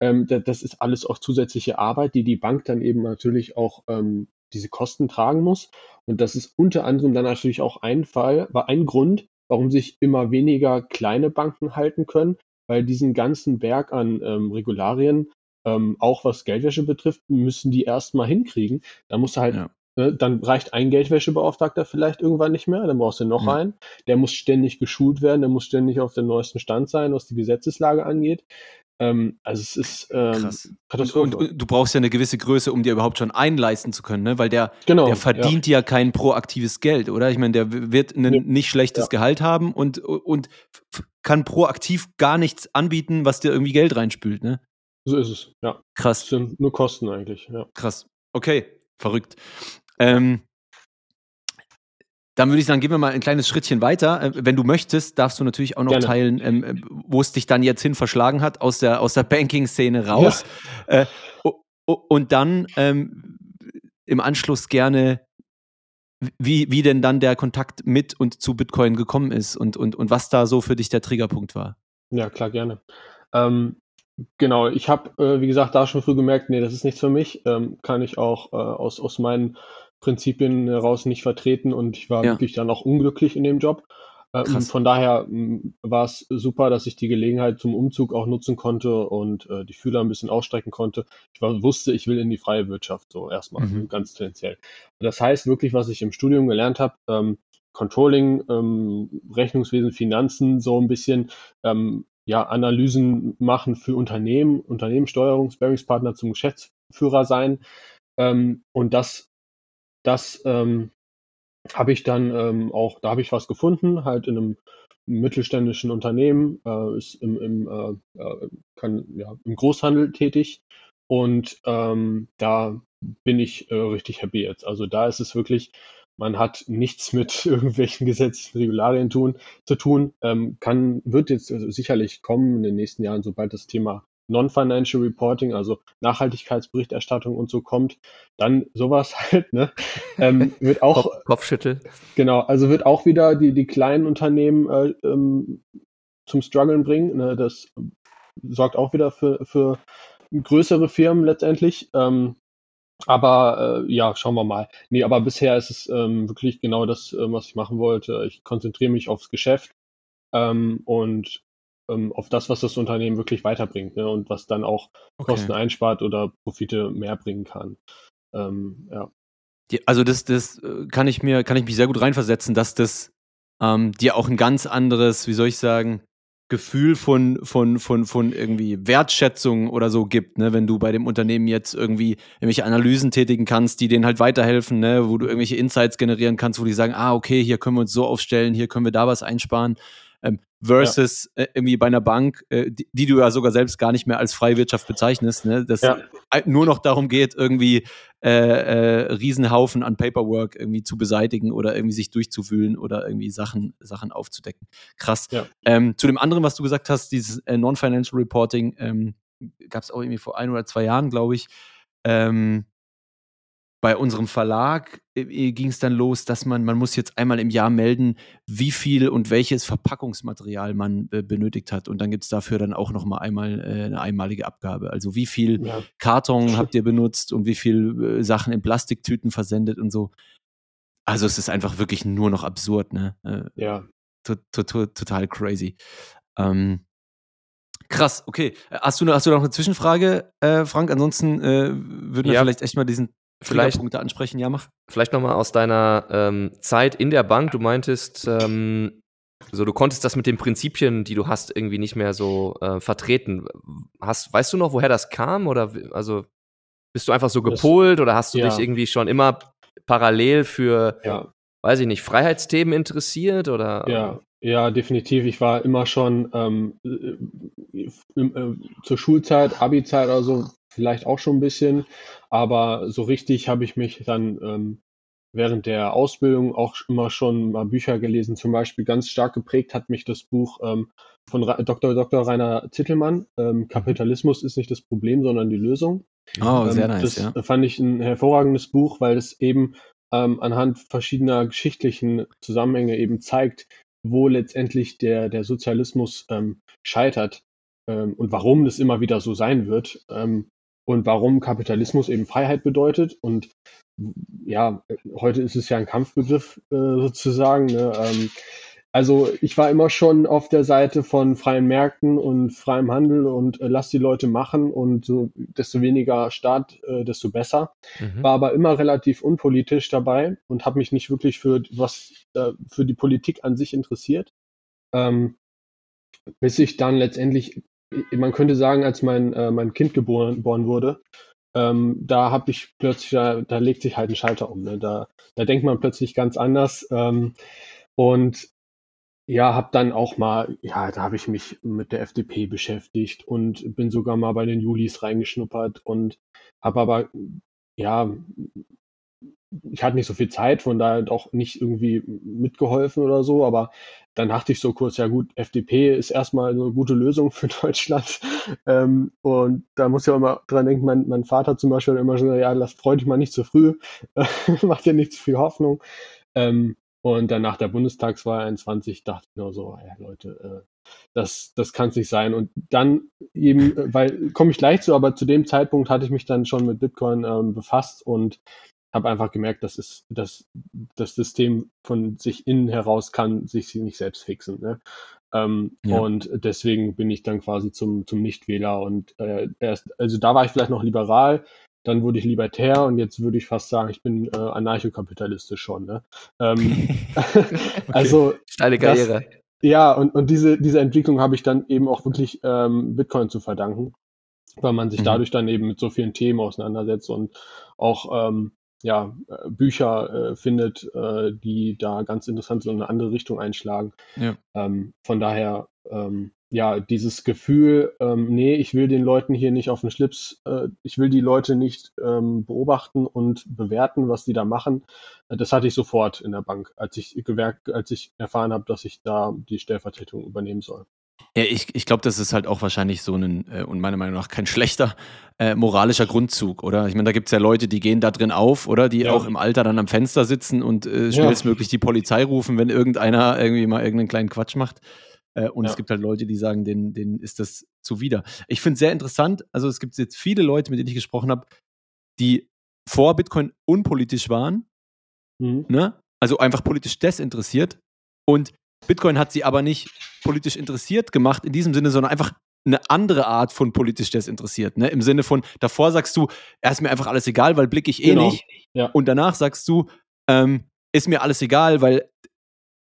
Speaker 3: Ähm, da, das ist alles auch zusätzliche Arbeit, die die Bank dann eben natürlich auch ähm, diese Kosten tragen muss. Und das ist unter anderem dann natürlich auch ein Fall, war ein Grund, warum sich immer weniger kleine Banken halten können, weil diesen ganzen Berg an ähm, Regularien, ähm, auch was Geldwäsche betrifft, müssen die erstmal hinkriegen. Da musst du halt,
Speaker 1: Ja.
Speaker 3: Ne, dann reicht ein Geldwäschebeauftragter vielleicht irgendwann nicht mehr, dann brauchst du noch
Speaker 1: Ja.
Speaker 3: einen. Der muss ständig geschult werden, der muss ständig auf dem neuesten Stand sein, was die Gesetzeslage angeht. Ähm, also es ist ähm,
Speaker 1: Krass. Und,
Speaker 3: Katastrophe.
Speaker 1: und, und du brauchst ja eine gewisse Größe, um dir überhaupt schon einleisten zu können, ne? Weil der,
Speaker 3: genau.
Speaker 1: der verdient ja. kein proaktives Geld, oder? Ich meine, der wird ein
Speaker 3: Nee.
Speaker 1: nicht schlechtes
Speaker 3: Ja.
Speaker 1: Gehalt haben und, und kann proaktiv gar nichts anbieten, was dir irgendwie Geld reinspült, ne?
Speaker 3: Ja. So ist es, ja.
Speaker 1: Krass,
Speaker 3: sind nur Kosten eigentlich, ja.
Speaker 1: krass. Okay, verrückt. Ähm, dann würde ich sagen, gehen wir mal ein kleines Schrittchen weiter. Äh, wenn du möchtest, darfst du natürlich auch noch
Speaker 3: Gerne.
Speaker 1: teilen, ähm, äh, wo es dich dann jetzt hin verschlagen hat, aus der, aus der Banking-Szene raus. Äh, o- o- und dann ähm, im Anschluss gerne, wie, wie denn dann der Kontakt mit und zu Bitcoin gekommen ist und, und, und was da so für dich der Triggerpunkt war.
Speaker 3: Ja, klar, gerne. Ähm, genau, ich habe, äh, wie gesagt, da schon früh gemerkt, nee, das ist nichts für mich. Ähm, kann ich auch äh, aus, aus meinen Prinzipien heraus nicht vertreten und ich war
Speaker 1: Ja.
Speaker 3: wirklich dann auch unglücklich in dem Job. Ähm, von daher m, war es super, dass ich die Gelegenheit zum Umzug auch nutzen konnte und äh, die Fühler ein bisschen ausstrecken konnte. Ich war, wusste, ich will in die freie Wirtschaft, so erstmal,
Speaker 1: Mhm.
Speaker 3: ganz tendenziell. Das heißt wirklich, was ich im Studium gelernt habe, ähm, Controlling, ähm, Rechnungswesen, Finanzen, so ein bisschen ähm, ja, Analysen machen für Unternehmen, Unternehmenssteuerung, Sparringspartner zum Geschäftsführer sein. Ähm, und das, das ähm, habe ich dann ähm, auch, da habe ich was gefunden, halt in einem mittelständischen Unternehmen, äh, ist im, im, äh, äh, kann, ja, im Großhandel tätig. Und ähm, da bin ich äh, richtig happy jetzt. Also da ist es wirklich, man hat nichts mit irgendwelchen gesetzlichen Regularien tun, zu tun. Ähm, kann, wird jetzt also sicherlich kommen in den nächsten Jahren, sobald das Thema Non-Financial Reporting, also Nachhaltigkeitsberichterstattung und so kommt, dann sowas halt, ne? Ähm, wird auch,
Speaker 2: Kopf, Kopfschüttel.
Speaker 3: Genau, also wird auch wieder die, die kleinen Unternehmen äh, ähm, zum Struggeln bringen. Ne? Das sorgt auch wieder für, für größere Firmen letztendlich. Ähm, aber äh, ja, schauen wir mal. Nee, aber bisher ist es ähm, wirklich genau das, ähm, was ich machen wollte. Ich konzentriere mich aufs Geschäft ähm, und ähm, auf das, was das Unternehmen wirklich weiterbringt ne? und was dann auch Kosten einspart oder Profite mehr bringen kann. Ähm, ja.
Speaker 1: Also das, das äh, kann ich mir, kann ich mich sehr gut reinversetzen, dass das ähm, dir auch ein ganz anderes, wie soll ich sagen, Gefühl von, von, von, von irgendwie Wertschätzung oder so gibt, ne? wenn du bei dem Unternehmen jetzt irgendwie irgendwelche Analysen tätigen kannst, die denen halt weiterhelfen, ne? wo du irgendwelche Insights generieren kannst, wo die sagen, ah, okay, hier können wir uns so aufstellen, hier können wir da was einsparen. Ähm, versus äh, irgendwie bei einer Bank, äh, die, die du ja sogar selbst gar nicht mehr als Freiwirtschaft bezeichnest, ne? dass
Speaker 3: Ja.
Speaker 1: äh, nur noch darum geht, irgendwie äh, äh, Riesenhaufen an Paperwork irgendwie zu beseitigen oder irgendwie sich durchzuwühlen oder irgendwie Sachen, Sachen aufzudecken. Krass.
Speaker 3: Ja.
Speaker 1: Ähm, zu dem anderen, was du gesagt hast, dieses äh, Non-Financial Reporting, ähm, gab es auch irgendwie vor ein oder zwei Jahren, glaube ich. Ähm, bei unserem Verlag äh, ging es dann los, dass man, man muss jetzt einmal im Jahr melden, wie viel und welches Verpackungsmaterial man äh, benötigt hat. Und dann gibt es dafür dann auch noch mal einmal äh, eine einmalige Abgabe. Also wie viel
Speaker 3: Ja.
Speaker 1: Karton habt ihr benutzt und wie viel äh, Sachen in Plastiktüten versendet und so. Also es ist einfach wirklich nur noch absurd, ne? Äh,
Speaker 3: ja.
Speaker 1: to to to total crazy. Ähm, krass, okay. Äh, Hast du, noch- hast du noch eine Zwischenfrage, äh, Frank? Ansonsten äh, würden wir
Speaker 2: Ja,
Speaker 1: vielleicht echt mal diesen
Speaker 2: vielleicht-
Speaker 1: Triggerpunkte ansprechen. Ja, mach.
Speaker 2: Vielleicht nochmal aus deiner ähm, Zeit in der Bank. Du meintest, ähm, so du konntest das mit den Prinzipien, die du hast, irgendwie nicht mehr so äh, vertreten. Hast, weißt du noch, woher das kam? Oder also bist du einfach so
Speaker 3: Das-
Speaker 2: gepolt oder hast du
Speaker 3: ja.
Speaker 2: dich irgendwie schon immer parallel für,
Speaker 3: Ja,
Speaker 2: weiß ich nicht, Freiheitsthemen interessiert? Oder
Speaker 3: ja, ja, definitiv. Ich war immer schon ähm, äh, im, äh, zur Schulzeit, Abi-Zeit oder so, vielleicht auch schon ein bisschen, aber so richtig habe ich mich dann ähm, während der Ausbildung auch immer schon mal Bücher gelesen. Zum Beispiel ganz stark geprägt hat mich das Buch ähm, von Ra Dr. Dr. Rainer Zittelmann, ähm, Kapitalismus ist nicht das Problem, sondern die Lösung.
Speaker 1: Oh,
Speaker 3: Ähm,
Speaker 1: sehr nice,
Speaker 3: das
Speaker 1: ja.
Speaker 3: fand ich ein hervorragendes Buch, weil es eben ähm, anhand verschiedener geschichtlichen Zusammenhänge eben zeigt, wo letztendlich der, der Sozialismus ähm, scheitert ähm, und warum das immer wieder so sein wird ähm, und warum Kapitalismus eben Freiheit bedeutet. Und ja, heute ist es ja ein Kampfbegriff äh, sozusagen. Ne? Ähm, also ich war immer schon auf der Seite von freien Märkten und freiem Handel und äh, lass die Leute machen und so desto weniger Staat, äh, desto besser.
Speaker 2: Mhm.
Speaker 3: War aber immer relativ unpolitisch dabei und habe mich nicht wirklich für was äh, für die Politik an sich interessiert. Ähm, bis ich dann letztendlich, man könnte sagen, als mein, äh, mein Kind geboren, geboren wurde, ähm, da habe ich plötzlich, da, da legt sich halt ein Schalter um. Ne? Da, da denkt man plötzlich ganz anders. Ähm, und ja, habe dann auch mal, ja, da habe ich mich mit der FDP beschäftigt und bin sogar mal bei den Julis reingeschnuppert und habe aber, ja, ich hatte nicht so viel Zeit, von daher auch nicht irgendwie mitgeholfen oder so, aber dann dachte ich so kurz, ja gut, FDP ist erstmal eine gute Lösung für Deutschland. Ähm, und da muss ich auch immer dran denken, mein, mein Vater zum Beispiel hat immer schon, ja, lass freu dich mal nicht zu früh, macht dir nicht zu viel Hoffnung. Ähm, und dann nach der Bundestagswahl 21 dachte ich nur so, ja Leute, äh, das, das kann es nicht sein. Und dann eben, äh, weil, komme ich gleich zu, aber zu dem Zeitpunkt hatte ich mich dann schon mit Bitcoin ähm, befasst und habe einfach gemerkt, dass es, dass das System von sich innen heraus kann sich nicht selbst fixen. Ne? Ähm,
Speaker 1: Ja.
Speaker 3: Und deswegen bin ich dann quasi zum, zum Nichtwähler und äh, erst, also da war ich vielleicht noch liberal, dann wurde ich libertär und jetzt würde ich fast sagen, ich bin äh, anarchokapitalistisch schon. Ne? Ähm, Also
Speaker 2: Steile
Speaker 3: das,
Speaker 2: Karriere.
Speaker 3: ja, und, und diese, diese Entwicklung habe ich dann eben auch wirklich ähm, Bitcoin zu verdanken, weil man sich
Speaker 1: Mhm.
Speaker 3: dadurch dann eben mit so vielen Themen auseinandersetzt und auch ähm, ja, äh, Bücher äh, findet, äh, die da ganz interessant so in eine andere Richtung einschlagen.
Speaker 1: Ja.
Speaker 3: Ähm, von daher, ähm, ja, dieses Gefühl, ähm, nee, ich will den Leuten hier nicht auf den Schlips, äh, ich will die Leute nicht ähm, beobachten und bewerten, was die da machen. Äh, Das hatte ich sofort in der Bank, als ich gewerkt, als ich erfahren habe, dass ich da die Stellvertretung übernehmen soll.
Speaker 1: Ja, ich, ich glaube, das ist halt auch wahrscheinlich so ein, äh, und meiner Meinung nach kein schlechter äh, moralischer Grundzug, oder? Ich meine, da gibt es ja Leute, die gehen da drin auf, oder? Die
Speaker 3: Ja.
Speaker 1: auch im Alter dann am Fenster sitzen und äh, schnellstmöglich die Polizei rufen, wenn irgendeiner irgendwie mal irgendeinen kleinen Quatsch macht. Äh, und
Speaker 3: Ja.
Speaker 1: es gibt halt Leute, die sagen, denen, denen ist das zuwider. Ich finde es sehr interessant, also es gibt jetzt viele Leute, mit denen ich gesprochen habe, die vor Bitcoin unpolitisch waren,
Speaker 3: Mhm.
Speaker 1: ne? Also einfach politisch desinteressiert. Und Bitcoin hat sie aber nicht politisch interessiert gemacht in diesem Sinne, sondern einfach eine andere Art von politisch desinteressiert. Ne? Im Sinne von, davor sagst du, er ist mir einfach alles egal, weil blicke ich eh
Speaker 3: Genau.
Speaker 1: nicht.
Speaker 3: Ja.
Speaker 1: Und danach sagst du, ähm, ist mir alles egal, weil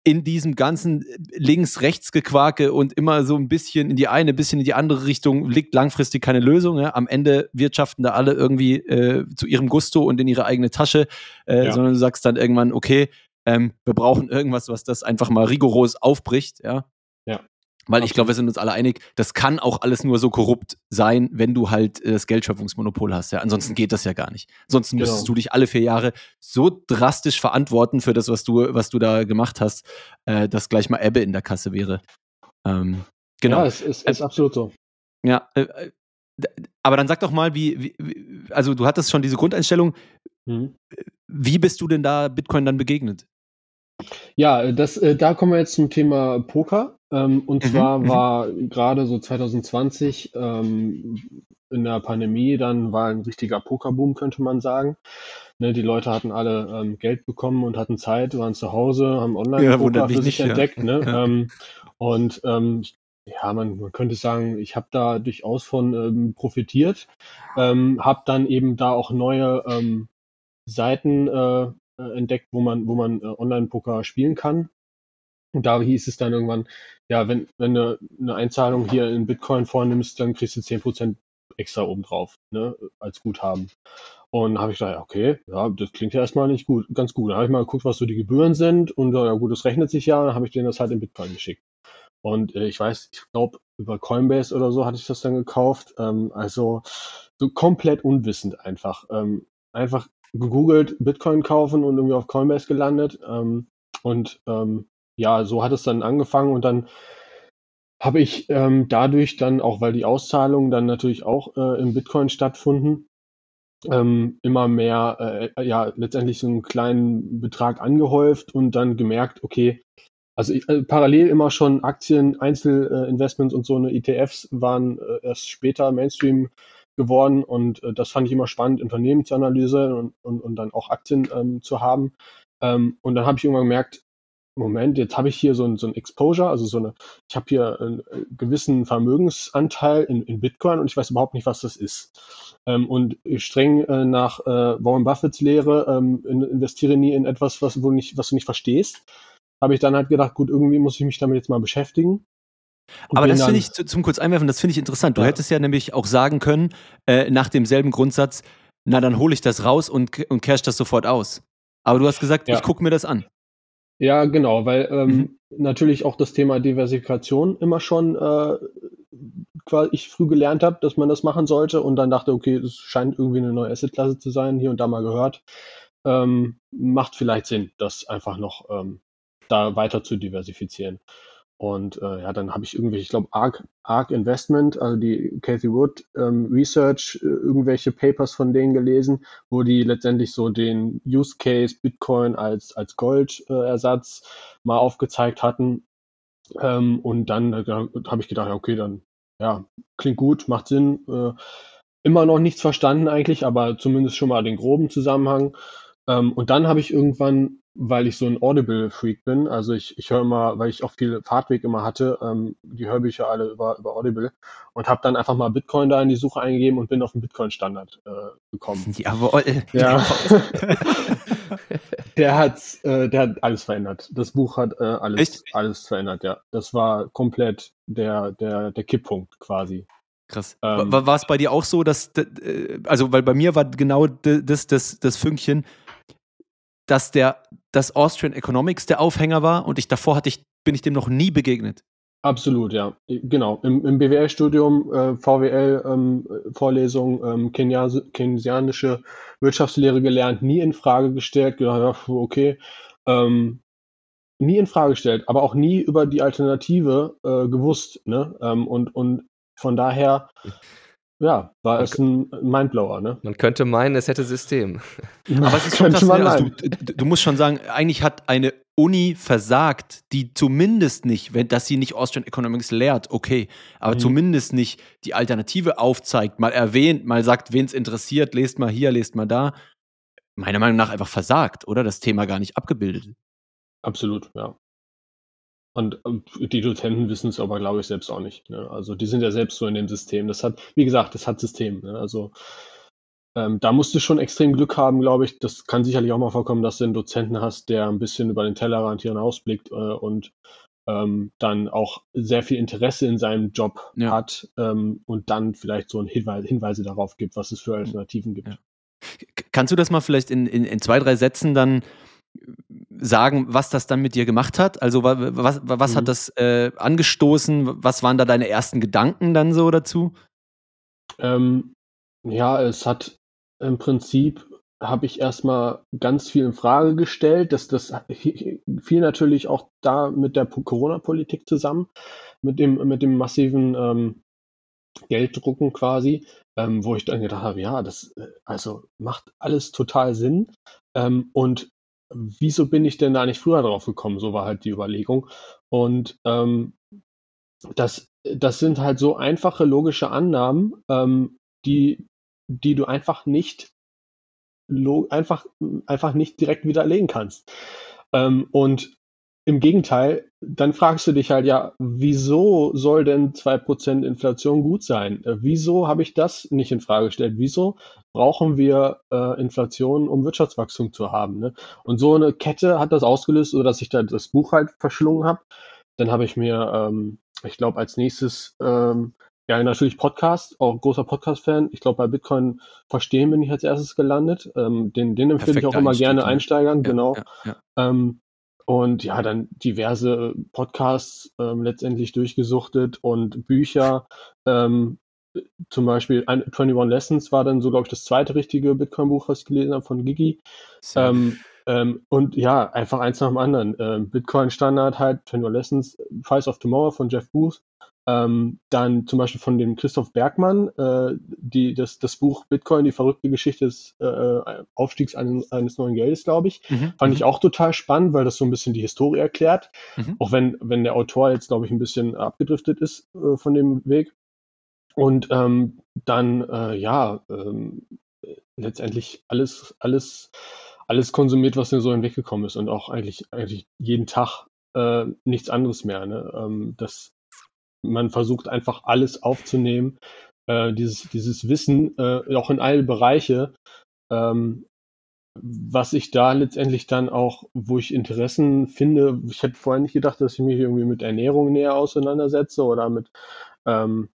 Speaker 1: in diesem ganzen Links-Rechts-Gequake und immer so ein bisschen in die eine, ein bisschen in die andere Richtung liegt langfristig keine Lösung. Ja? Am Ende wirtschaften da alle irgendwie äh, zu ihrem Gusto und in ihre eigene Tasche, äh,
Speaker 3: Ja.
Speaker 1: sondern du sagst dann irgendwann, okay, ähm, wir brauchen irgendwas, was das einfach mal rigoros aufbricht. Ja.
Speaker 3: Ja.
Speaker 1: Weil ich
Speaker 3: Absolut.
Speaker 1: glaube, wir sind uns alle einig, das kann auch alles nur so korrupt sein, wenn du halt äh, das Geldschöpfungsmonopol hast. Ja? Ansonsten geht das ja gar nicht. Ansonsten
Speaker 3: Genau.
Speaker 1: müsstest du dich alle vier Jahre so drastisch verantworten für das, was du, was du da gemacht hast, äh, dass gleich mal Ebbe in der Kasse wäre. Ähm, genau.
Speaker 3: Ja, es ist, ist absolut so.
Speaker 1: Ja, äh, äh, aber dann sag doch mal, wie, wie, wie, also du hattest schon diese Grundeinstellung,
Speaker 3: Mhm.
Speaker 1: wie bist du denn da Bitcoin dann begegnet?
Speaker 3: Ja, das, äh, da kommen wir jetzt zum Thema Poker. Ähm, und
Speaker 1: Mhm,
Speaker 3: zwar
Speaker 1: mhm.
Speaker 3: war gerade so 2020 ähm, in der Pandemie dann war ein richtiger Pokerboom, könnte man sagen. Ne, die Leute hatten alle ähm, Geld bekommen und hatten Zeit, waren zu Hause, haben
Speaker 1: Ja,
Speaker 3: Online-Poker
Speaker 1: mich
Speaker 3: für sich
Speaker 1: nicht, ja.
Speaker 3: entdeckt. Ne?
Speaker 1: Ja.
Speaker 3: Ähm, und ähm, ja, man, man könnte sagen, ich habe da durchaus von ähm, profitiert, habe dann eben da auch neue Seiten äh, äh, entdeckt, wo man, wo man äh, Online-Poker spielen kann. Und da hieß es dann irgendwann, ja, wenn, wenn du eine Einzahlung hier in Bitcoin vornimmst, dann kriegst du 10% extra obendrauf, ne, als Guthaben. Und habe ich gedacht, okay, ja, das klingt ja erstmal nicht gut, ganz gut. Dann habe ich mal geguckt, was so die Gebühren sind und ja gut, das rechnet sich ja, dann habe ich denen das halt in Bitcoin geschickt. Und äh, ich weiß, ich glaube, über Coinbase oder so hatte ich das dann gekauft. Ähm, also so komplett unwissend einfach. Ähm, einfach gegoogelt, Bitcoin kaufen und irgendwie auf Coinbase gelandet. Ähm, und ähm, ja, so hat es dann angefangen und dann habe ich ähm, dadurch dann, auch weil die Auszahlungen dann natürlich auch äh, in Bitcoin stattfunden, ähm, immer mehr, äh, ja, letztendlich so einen kleinen Betrag angehäuft und dann gemerkt, okay, also ich, äh, parallel immer schon Aktien, Einzelinvestments und so eine ETFs waren äh, erst später Mainstream geworden und äh, das fand ich immer spannend, Unternehmensanalyse und, und, und dann auch Aktien ähm, zu haben. Ähm, und dann habe ich irgendwann gemerkt, Moment, jetzt habe ich hier so ein, so ein Exposure, also so eine, ich habe hier einen äh, gewissen Vermögensanteil in, in Bitcoin und ich weiß überhaupt nicht, was das ist. Ähm, und streng äh, nach äh, Warren Buffetts Lehre, ähm, in, investiere nie in etwas, was, wo nicht, was du nicht verstehst. Habe ich dann halt gedacht, gut, irgendwie muss ich mich damit jetzt mal beschäftigen. Und
Speaker 1: Aber das finde ich zu- zum kurz einwerfen, das finde ich interessant. Du
Speaker 3: Ja.
Speaker 1: hättest ja nämlich auch sagen können, äh, nach demselben Grundsatz, na dann hole ich das raus und, und cash das sofort aus. Aber du hast gesagt,
Speaker 3: Ja.
Speaker 1: ich gucke mir das an.
Speaker 3: Ja, genau, weil ähm,
Speaker 1: Mhm.
Speaker 3: natürlich auch das Thema Diversifikation immer schon äh, quasi ich früh gelernt habe, dass man das machen sollte und dann dachte, okay, das scheint irgendwie eine neue Assetklasse zu sein, hier und da mal gehört. Ähm, macht vielleicht Sinn, das einfach noch ähm, da weiter zu diversifizieren. Und äh, ja, dann habe ich irgendwelche, ich glaube, ARK, ARK Investment, also die Cathy Wood ähm, Research, äh, irgendwelche Papers von denen gelesen, wo die letztendlich so den Use Case Bitcoin als, als Goldersatz mal aufgezeigt hatten. Ähm, und dann äh, habe ich gedacht, okay, dann ja, klingt gut, macht Sinn. Äh, immer noch nichts verstanden eigentlich, aber zumindest schon mal den groben Zusammenhang. Ähm, und dann habe ich irgendwann, weil ich so ein Audible-Freak bin, also ich, ich höre immer, weil ich auch viel Fahrtweg immer hatte, ähm, die Hörbücher alle über, über Audible und habe dann einfach mal Bitcoin da in die Suche eingegeben und bin auf den Bitcoin-Standard äh, gekommen.
Speaker 1: Jawohl.
Speaker 3: Ja. der hat, äh, der hat alles verändert. Das Buch hat äh, alles,
Speaker 1: Echt?
Speaker 3: alles verändert, ja. Das war komplett der, der, der Kipppunkt quasi.
Speaker 1: Krass.
Speaker 3: Ähm,
Speaker 1: Wa- War es bei dir auch so, dass, also, weil bei mir war genau das, das, das Fünkchen, dass der, das Austrian Economics der Aufhänger war und ich davor hatte ich, bin ich dem noch nie begegnet.
Speaker 3: Absolut, ja. Genau. Im, im BWL-Studium, äh, VWL-Vorlesung, ähm, Kenias keynesianische Wirtschaftslehre gelernt, nie in Frage gestellt, gedacht, okay. Ähm, nie in Frage gestellt, aber auch nie über die Alternative äh, gewusst. Ne? Ähm, und, und von daher, ja, war es ein Mindblower. Ne?
Speaker 2: Man könnte meinen, es hätte System.
Speaker 1: Aber es ist schon krass, also du, du musst schon sagen, eigentlich hat eine Uni versagt, die zumindest nicht, wenn dass sie nicht Austrian Economics lehrt, okay, aber
Speaker 3: Mhm.
Speaker 1: zumindest nicht die Alternative aufzeigt, mal erwähnt, mal sagt, wen es interessiert, lest mal hier, lest mal da. Meiner Meinung nach einfach versagt, oder? Das Thema gar nicht abgebildet.
Speaker 3: Absolut, ja. Und ähm, die Dozenten wissen es aber, glaube ich, selbst auch nicht. Ne? Also die sind ja selbst so in dem System. Das hat, wie gesagt, das hat System. Ne? Also ähm, da musst du schon extrem Glück haben, glaube ich. Das kann sicherlich auch mal vorkommen, dass du einen Dozenten hast, der ein bisschen über den Tellerrand hier hinausblickt äh, und ähm, dann auch sehr viel Interesse in seinem Job
Speaker 1: Ja.
Speaker 3: hat ähm, und dann vielleicht so ein Hinweis, Hinweise darauf gibt, was es für Alternativen gibt.
Speaker 1: Ja. Kannst du das mal vielleicht in, in, in zwei, drei Sätzen dann sagen, was das dann mit dir gemacht hat? Also wa- was, was
Speaker 3: Mhm.
Speaker 1: hat das äh, angestoßen? Was waren da deine ersten Gedanken dann so dazu?
Speaker 3: Ähm, ja, es hat im Prinzip habe ich erstmal ganz viel in Frage gestellt, dass das fiel natürlich auch da mit der Po- Corona-Politik zusammen, mit dem, mit dem massiven ähm, Gelddrucken quasi, ähm, wo ich dann gedacht habe, ja, das äh, also macht alles total Sinn. Ähm, und wieso bin ich denn da nicht früher drauf gekommen? So war halt die Überlegung. Und ähm, das, das sind halt so einfache logische Annahmen, ähm, die, die du einfach nicht einfach, einfach nicht direkt widerlegen kannst. Ähm, und im Gegenteil, dann fragst du dich halt ja, wieso soll denn 2% Inflation gut sein? Äh, wieso habe ich das nicht in Frage gestellt? Wieso brauchen wir äh, Inflation, um Wirtschaftswachstum zu haben? Ne? Und so eine Kette hat das ausgelöst, sodass ich da das Buch halt verschlungen habe. Dann habe ich mir, ähm, ich glaube, als nächstes, ähm, ja, natürlich Podcast, auch großer Podcast-Fan. Ich glaube, bei Bitcoin verstehen bin ich als erstes gelandet. Ähm, den, den empfehle ich auch immer gerne
Speaker 1: ja.
Speaker 3: Einsteigern, genau.
Speaker 1: Ja, ja.
Speaker 3: Ähm, und ja, dann diverse Podcasts ähm, letztendlich durchgesuchtet und Bücher. Ähm, zum Beispiel ein, 21 Lessons war dann so, glaube ich, das zweite richtige Bitcoin-Buch, was ich gelesen habe von Gigi. Ähm, ähm, und ja, einfach eins nach dem anderen. Ähm, Bitcoin-Standard halt, 21 Lessons, Price of Tomorrow von Jeff Booth. Ähm, dann zum Beispiel von dem Christoph Bergmann, äh, die, das, das Buch Bitcoin, die verrückte Geschichte des äh, Aufstiegs eines, eines neuen Geldes, glaube ich.
Speaker 1: Mhm,
Speaker 3: Fand ich auch total spannend, weil das so ein bisschen die Historie erklärt.
Speaker 1: Mhm.
Speaker 3: Auch wenn, wenn der Autor jetzt, glaube ich, ein bisschen abgedriftet ist äh, von dem Weg. Und ähm, dann, äh, ja, ähm, letztendlich alles, alles, alles konsumiert, was mir so in den Weg gekommen ist und auch eigentlich, eigentlich jeden Tag äh, nichts anderes mehr. Ne? Ähm, das, man versucht einfach alles aufzunehmen, äh, dieses, dieses Wissen, äh, auch in alle Bereiche, ähm, was ich da letztendlich dann auch, wo ich Interessen finde, ich hätte vorher nicht gedacht, dass ich mich irgendwie mit Ernährung näher auseinandersetze oder mit, ähm,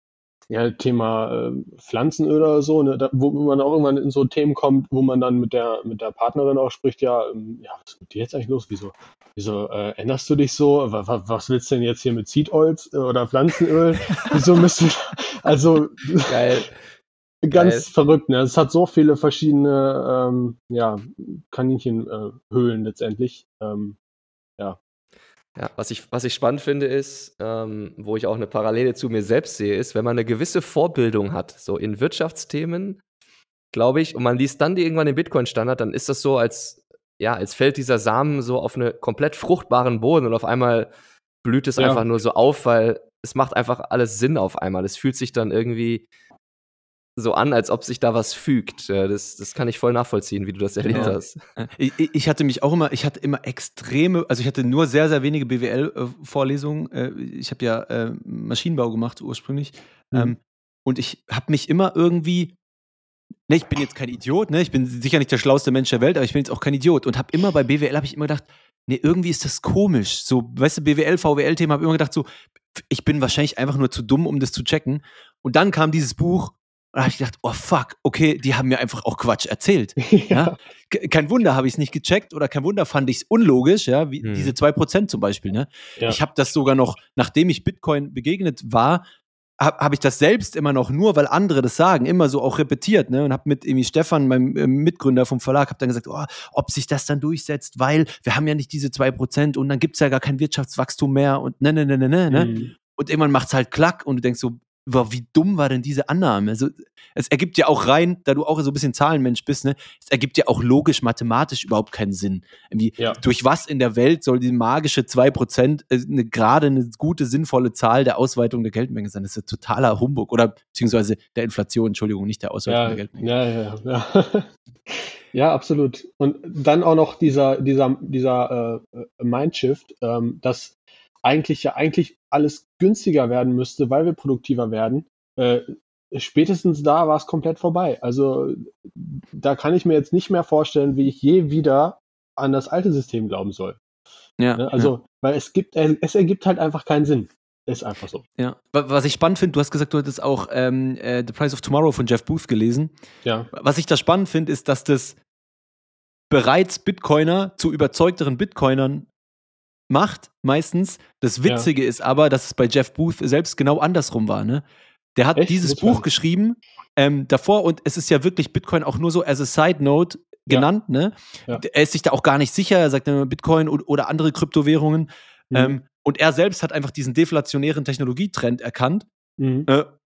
Speaker 3: ja, Thema äh, Pflanzenöl oder so, ne, da, wo man auch irgendwann in so Themen kommt, wo man dann mit der, mit der Partnerin auch spricht, ja, ähm, ja, was ist mit dir jetzt eigentlich los? Wieso, wieso äh, änderst du dich so? Was, was willst du denn jetzt hier mit Seed Oils äh, oder Pflanzenöl? wieso müssen also
Speaker 2: Geil.
Speaker 3: ganz
Speaker 2: Geil.
Speaker 3: verrückt, ne? Es hat so viele verschiedene ähm, ja, Kaninchenhöhlen letztendlich. Ähm,
Speaker 2: Ja, was ich, was ich spannend finde, ist, ähm, wo ich auch eine Parallele zu mir selbst sehe, ist, wenn man eine gewisse Vorbildung hat, so in Wirtschaftsthemen, glaube ich, und man liest dann die irgendwann den Bitcoin-Standard, dann ist das so, als, ja, als fällt dieser Samen so auf einen komplett fruchtbaren Boden und auf einmal blüht es
Speaker 3: Ja.
Speaker 2: einfach nur so auf, weil es macht einfach alles Sinn auf einmal. Es fühlt sich dann irgendwie so an, als ob sich da was fügt. Ja, das, das kann ich voll nachvollziehen, wie du das erlebt
Speaker 1: Genau.
Speaker 2: hast.
Speaker 1: Ich, ich- ich hatte mich auch immer, ich hatte immer extreme, also ich hatte nur sehr, sehr wenige BWL-Vorlesungen. Äh, ich habe ja äh, Maschinenbau gemacht ursprünglich.
Speaker 3: Mhm.
Speaker 1: Ähm, und ich habe mich immer irgendwie, ne, ich bin jetzt kein Idiot, ne, ich bin sicher nicht der schlauste Mensch der Welt, aber ich bin jetzt auch kein Idiot. Und habe immer bei BWL, habe ich immer gedacht, nee, irgendwie ist das komisch. So, weißt du, BWL, VWL-Thema, habe immer gedacht, so, ich bin wahrscheinlich einfach nur zu dumm, um das zu checken. Und dann kam dieses Buch und da habe ich gedacht, oh fuck, okay, die haben mir einfach auch Quatsch erzählt. Ja? Ke- Kein Wunder habe ich es nicht gecheckt oder kein Wunder fand ich es unlogisch, ja, wie
Speaker 2: Hm.
Speaker 1: diese 2% zum Beispiel. Ne?
Speaker 3: Ja.
Speaker 1: Ich habe das sogar noch, nachdem ich Bitcoin begegnet war, habe hab ich das selbst immer noch, nur weil andere das sagen, immer so auch repetiert, ne? Und habe mit irgendwie Stefan, meinem äh, Mitgründer vom Verlag, habe dann gesagt, oh, ob sich das dann durchsetzt, weil wir haben ja nicht diese 2% und dann gibt's ja gar kein Wirtschaftswachstum mehr und ne, ne, ne, ne, ne, ne.
Speaker 3: Mhm.
Speaker 1: Und irgendwann macht's halt klack und du denkst so, wow, wie dumm war denn diese Annahme? Also, es ergibt ja auch rein, da du auch so ein bisschen Zahlenmensch bist, ne, es ergibt ja auch logisch, mathematisch überhaupt keinen Sinn.
Speaker 3: Ja.
Speaker 1: durch was in der Welt soll die magische 2% äh, eine, gerade eine gute, sinnvolle Zahl der Ausweitung der Geldmenge sein? Das ist ja totaler Humbug. Oder beziehungsweise der Inflation, Entschuldigung, nicht der Ausweitung
Speaker 3: Ja,
Speaker 1: der Geldmenge.
Speaker 3: ja, ja, ja. ja, absolut. Und dann auch noch dieser, dieser, dieser äh, äh, Mindshift, ähm, dass eigentlich ja eigentlich alles günstiger werden müsste, weil wir produktiver werden. Äh, spätestens da war es komplett vorbei. Also da kann ich mir jetzt nicht mehr vorstellen, wie ich je wieder an das alte System glauben soll.
Speaker 1: Ja,
Speaker 3: Ne? Also, weil es gibt, äh, es ergibt halt einfach keinen Sinn. Ist einfach so.
Speaker 1: ja. Wa- Was ich spannend finde, du hast gesagt, du hattest auch ähm, äh, The Price of Tomorrow von Jeff Booth gelesen.
Speaker 3: Ja,
Speaker 1: Was ich da spannend finde, ist, dass das bereits Bitcoiner zu überzeugteren Bitcoinern macht, meistens. Das Witzige ist aber, dass es bei Jeff Booth selbst genau andersrum war. Ne? Der hat
Speaker 3: Echt?
Speaker 1: dieses
Speaker 3: ich
Speaker 1: Buch
Speaker 3: nicht.
Speaker 1: geschrieben ähm, davor und es ist ja wirklich Bitcoin auch nur so as a side note
Speaker 3: Ja.
Speaker 1: genannt. Ne?
Speaker 3: Ja.
Speaker 1: Er ist sich da auch gar nicht sicher. Er sagt immer Bitcoin oder andere Kryptowährungen.
Speaker 3: Mhm.
Speaker 1: Ähm, und er selbst hat einfach diesen deflationären Technologietrend erkannt
Speaker 3: Mhm.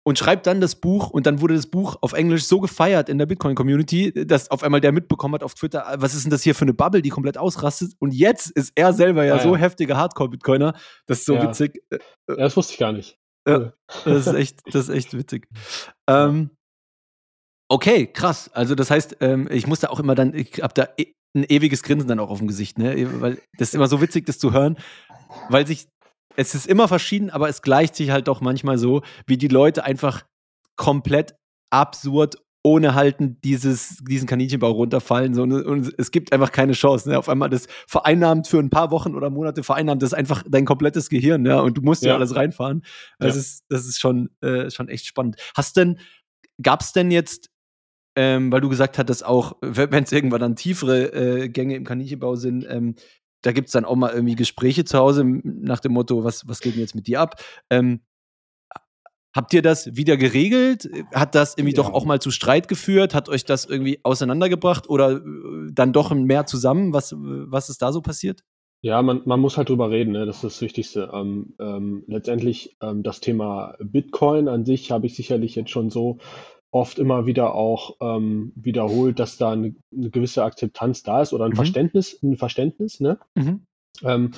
Speaker 1: Und schreibt dann das Buch und dann wurde das Buch auf Englisch so gefeiert in der Bitcoin-Community, dass auf einmal der mitbekommen hat auf Twitter, äh, was ist denn das hier für eine Bubble, die komplett ausrastet und jetzt ist er selber ja
Speaker 3: Ah,
Speaker 1: so
Speaker 3: ja.
Speaker 1: heftiger Hardcore-Bitcoiner, das ist so
Speaker 3: Ja.
Speaker 1: witzig,
Speaker 3: ja, das wusste ich gar nicht.
Speaker 1: Ja.
Speaker 3: Cool.
Speaker 1: das ist echt, das ist echt witzig. Ähm, okay, krass, also das heißt, ähm, ich musste auch immer dann, ich hab da e ein ewiges Grinsen dann auch auf dem Gesicht, ne, weil das ist immer so witzig, das zu hören, weil sich, es ist immer verschieden, aber es gleicht sich halt doch manchmal so, wie die Leute einfach komplett absurd ohne halten dieses, diesen Kaninchenbau runterfallen. So, ne, und es gibt einfach keine Chance. Ne? Auf einmal das vereinnahmt für ein paar Wochen oder Monate vereinnahmt das einfach dein komplettes Gehirn, ja, und du musst ja,
Speaker 3: Ja.
Speaker 1: alles reinfahren. Das
Speaker 3: Ja.
Speaker 1: ist, das ist schon, äh, schon echt spannend. Hast denn, gab es denn jetzt, ähm, weil du gesagt hattest, auch, wenn es irgendwann dann tiefere äh, Gänge im Kaninchenbau sind, ähm, da gibt es dann auch mal irgendwie Gespräche zu Hause nach dem Motto, was, was geht denn jetzt mit dir ab? Ähm, habt ihr das wieder geregelt? Hat das irgendwie
Speaker 3: Ja.
Speaker 1: doch auch mal zu Streit geführt? Hat euch das irgendwie auseinandergebracht oder äh, dann doch mehr zusammen? Was, was ist da so passiert?
Speaker 3: Ja, man, man muss halt drüber reden, ne? das ist das Wichtigste. Ähm, ähm, letztendlich ähm, das Thema Bitcoin an sich habe ich sicherlich jetzt schon so oft immer wieder auch ähm, wiederholt, dass da eine, eine gewisse Akzeptanz da ist oder ein
Speaker 1: Mhm.
Speaker 3: Verständnis, ein Verständnis, ne?
Speaker 1: Mhm.
Speaker 3: Ähm,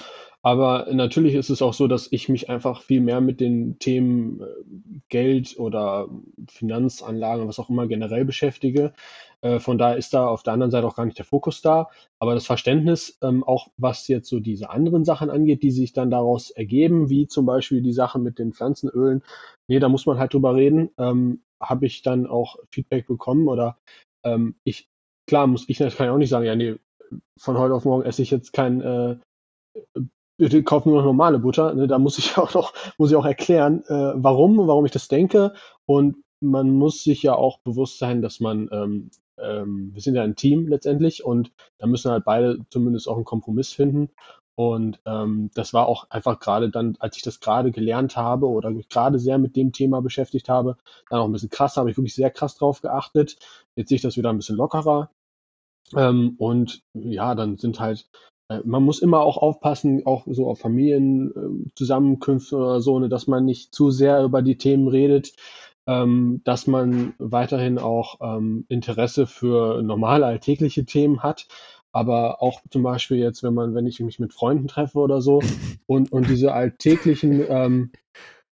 Speaker 3: aber natürlich ist es auch so, dass ich mich einfach viel mehr mit den Themen äh, Geld oder Finanzanlagen, was auch immer generell beschäftige. Äh, von daher ist da auf der anderen Seite auch gar nicht der Fokus da. Aber das Verständnis, ähm, auch was jetzt so diese anderen Sachen angeht, die sich dann daraus ergeben, wie zum Beispiel die Sache mit den Pflanzenölen, nee, da muss man halt drüber reden. Ähm, Habe ich dann auch Feedback bekommen oder ähm, ich, klar, muss ich, das kann ich auch nicht sagen, ja, nee, von heute auf morgen esse ich jetzt kein äh, die kaufen nur noch normale Butter. Ne? Da muss ich auch noch, muss ich auch erklären, äh, warum, warum ich das denke. Und man muss sich ja auch bewusst sein, dass man, ähm, ähm, wir sind ja ein Team letztendlich und da müssen halt beide zumindest auch einen Kompromiss finden. Und ähm, das war auch einfach gerade dann, als ich das gerade gelernt habe oder mich gerade sehr mit dem Thema beschäftigt habe, dann auch ein bisschen krasser, habe ich wirklich sehr krass drauf geachtet. Jetzt sehe ich das wieder ein bisschen lockerer. Ähm, und ja, dann sind halt, äh, man muss immer auch aufpassen, auch so auf Familienzusammenkünfte äh, oder so, ne, dass man nicht zu sehr über die Themen redet, ähm, dass man weiterhin auch ähm, Interesse für normale alltägliche Themen hat aber auch zum Beispiel jetzt, wenn man, wenn ich mich mit Freunden treffe oder so und, und diese alltäglichen, ähm,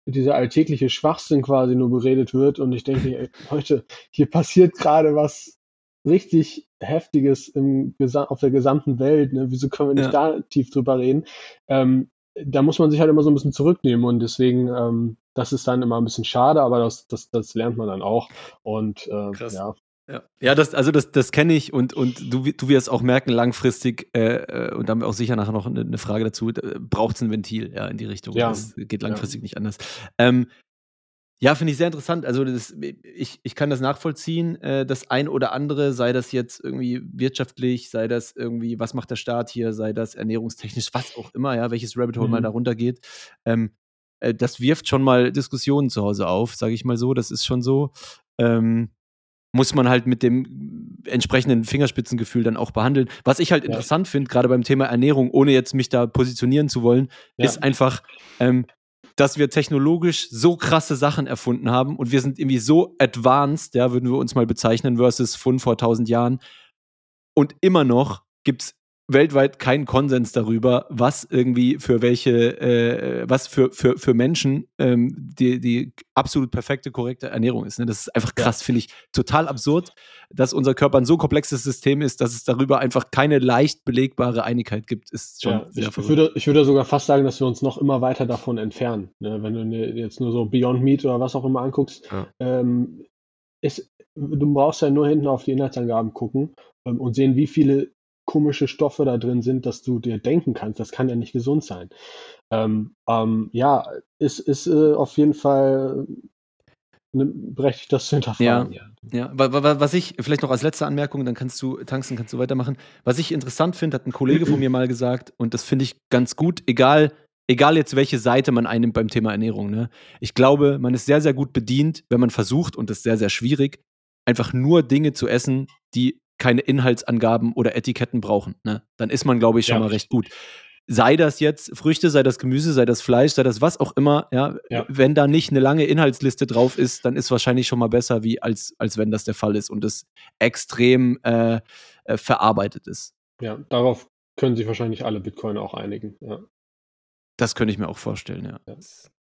Speaker 3: dieser alltägliche Schwachsinn quasi nur beredet wird und ich denke, ey, Leute, hier passiert gerade was richtig Heftiges im, auf der gesamten Welt, ne? wieso können wir nicht ja. da tief drüber reden? Ähm, da muss man sich halt immer so ein bisschen zurücknehmen und deswegen, ähm, das ist dann immer ein bisschen schade, aber das, das, das lernt man dann auch und äh, ja.
Speaker 1: Ja, ja das, also das, das kenne ich und, und du, du wirst auch merken, langfristig, äh, äh und da haben wir auch sicher nachher noch eine, eine Frage dazu, braucht es ein Ventil, ja, in die Richtung. Ja. Das geht langfristig ja. nicht anders. Ähm, ja, finde ich sehr interessant. Also das, ich, ich kann das nachvollziehen. Äh, das ein oder andere, sei das jetzt irgendwie wirtschaftlich, sei das irgendwie, was macht der Staat hier, sei das ernährungstechnisch, was auch immer, ja, welches Rabbit Hole mhm. mal da runtergeht. Ähm, äh, das wirft schon mal Diskussionen zu Hause auf, sage ich mal so. Das ist schon so. Ähm, muss man halt mit dem entsprechenden Fingerspitzengefühl dann auch behandeln. Was ich halt ja. interessant finde, gerade beim Thema Ernährung, ohne jetzt mich da positionieren zu wollen, ja. ist einfach, ähm, dass wir technologisch so krasse Sachen erfunden haben und wir sind irgendwie so advanced, ja, würden wir uns mal bezeichnen, versus von vor tausend Jahren. Und immer noch gibt es weltweit keinen Konsens darüber, was irgendwie für welche, äh, was für, für, für Menschen ähm, die, die absolut perfekte, korrekte Ernährung ist. Ne? Das ist einfach krass, ja. finde ich total absurd, dass unser Körper ein so komplexes System ist, dass es darüber einfach keine leicht belegbare Einigkeit gibt. Ist schon
Speaker 3: ja, sehr ich, würde, ich würde sogar fast sagen, dass wir uns noch immer weiter davon entfernen. Ne? Wenn du jetzt nur so Beyond Meat oder was auch immer anguckst, ja. ähm, ist, du brauchst ja nur hinten auf die Inhaltsangaben gucken ähm, und sehen, wie viele komische Stoffe da drin sind, dass du dir denken kannst, das kann ja nicht gesund sein. Ähm, ähm, ja, ist, ist äh, auf jeden Fall ne, berechtigt, das zu hinterfragen.
Speaker 1: Ja, ja. ja. Was ich, vielleicht noch als letzte Anmerkung, dann kannst du, Tanzen, kannst du weitermachen. Was ich interessant finde, hat ein Kollege von mir mal gesagt, und das finde ich ganz gut, egal, egal jetzt welche Seite man einnimmt beim Thema Ernährung. Ne? Ich glaube, man ist sehr, sehr gut bedient, wenn man versucht, und das ist sehr, sehr schwierig, einfach nur Dinge zu essen, die keine Inhaltsangaben oder Etiketten brauchen. Ne? Dann ist man, glaube ich, schon ja. mal recht gut. Sei das jetzt Früchte, sei das Gemüse, sei das Fleisch, sei das was auch immer, ja, ja. wenn da nicht eine lange Inhaltsliste drauf ist, dann ist wahrscheinlich schon mal besser, wie als, als wenn das der Fall ist und es extrem äh, äh, verarbeitet ist.
Speaker 3: Ja, darauf können sich wahrscheinlich alle Bitcoiner auch einigen, ja.
Speaker 1: Das könnte ich mir auch vorstellen, ja. ja.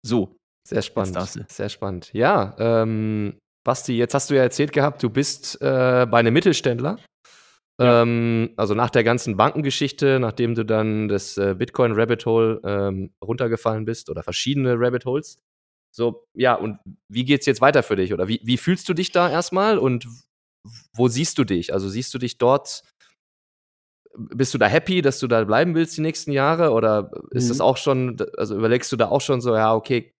Speaker 1: So.
Speaker 2: Sehr spannend. Sehr spannend. Ja, ähm, Basti, jetzt hast du ja erzählt gehabt, du bist äh, bei einem Mittelständler. Ja. Ähm, also nach der ganzen Bankengeschichte, nachdem du dann das äh, Bitcoin Rabbit Hole ähm, runtergefallen bist oder verschiedene Rabbit Holes. So, ja, und wie geht's jetzt weiter für dich? Oder wie, wie fühlst du dich da erstmal und wo siehst du dich? Also siehst du dich dort, bist du da happy, dass du da bleiben willst die nächsten Jahre? Oder ist mhm. das auch schon, also überlegst du da auch schon so, ja, okay,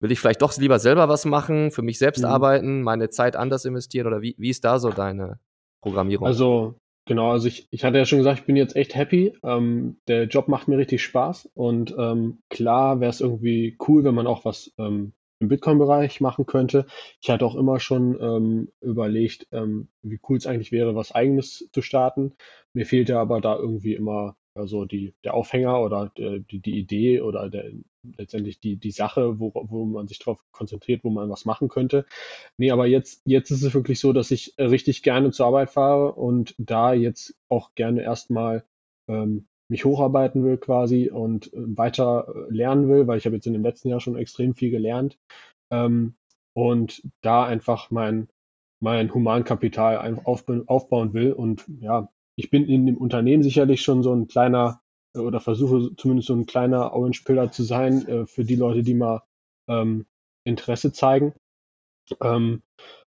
Speaker 2: will ich vielleicht doch lieber selber was machen, für mich selbst mhm. arbeiten, meine Zeit anders investieren oder wie, wie ist da so deine Programmierung?
Speaker 3: Also, genau, also ich, ich hatte ja schon gesagt, ich bin jetzt echt happy. Ähm, der Job macht mir richtig Spaß und ähm, klar wäre es irgendwie cool, wenn man auch was ähm, im Bitcoin-Bereich machen könnte. Ich hatte auch immer schon ähm, überlegt, ähm, wie cool es eigentlich wäre, was eigenes zu starten. Mir fehlte aber da irgendwie immer also die, der Aufhänger oder die, die Idee oder der, letztendlich die, die Sache, wo, wo man sich darauf konzentriert, wo man was machen könnte. Nee, aber jetzt, jetzt ist es wirklich so, dass ich richtig gerne zur Arbeit fahre und da jetzt auch gerne erstmal ähm, mich hocharbeiten will quasi und äh, weiter äh, lernen will, weil ich habe jetzt in dem letzten Jahr schon extrem viel gelernt ähm, und da einfach mein, mein Humankapital aufbauen will und ja, ich bin in dem Unternehmen sicherlich schon so ein kleiner oder versuche zumindest so ein kleiner Orange Pillar zu sein äh, für die Leute, die mal ähm, Interesse zeigen. Ähm,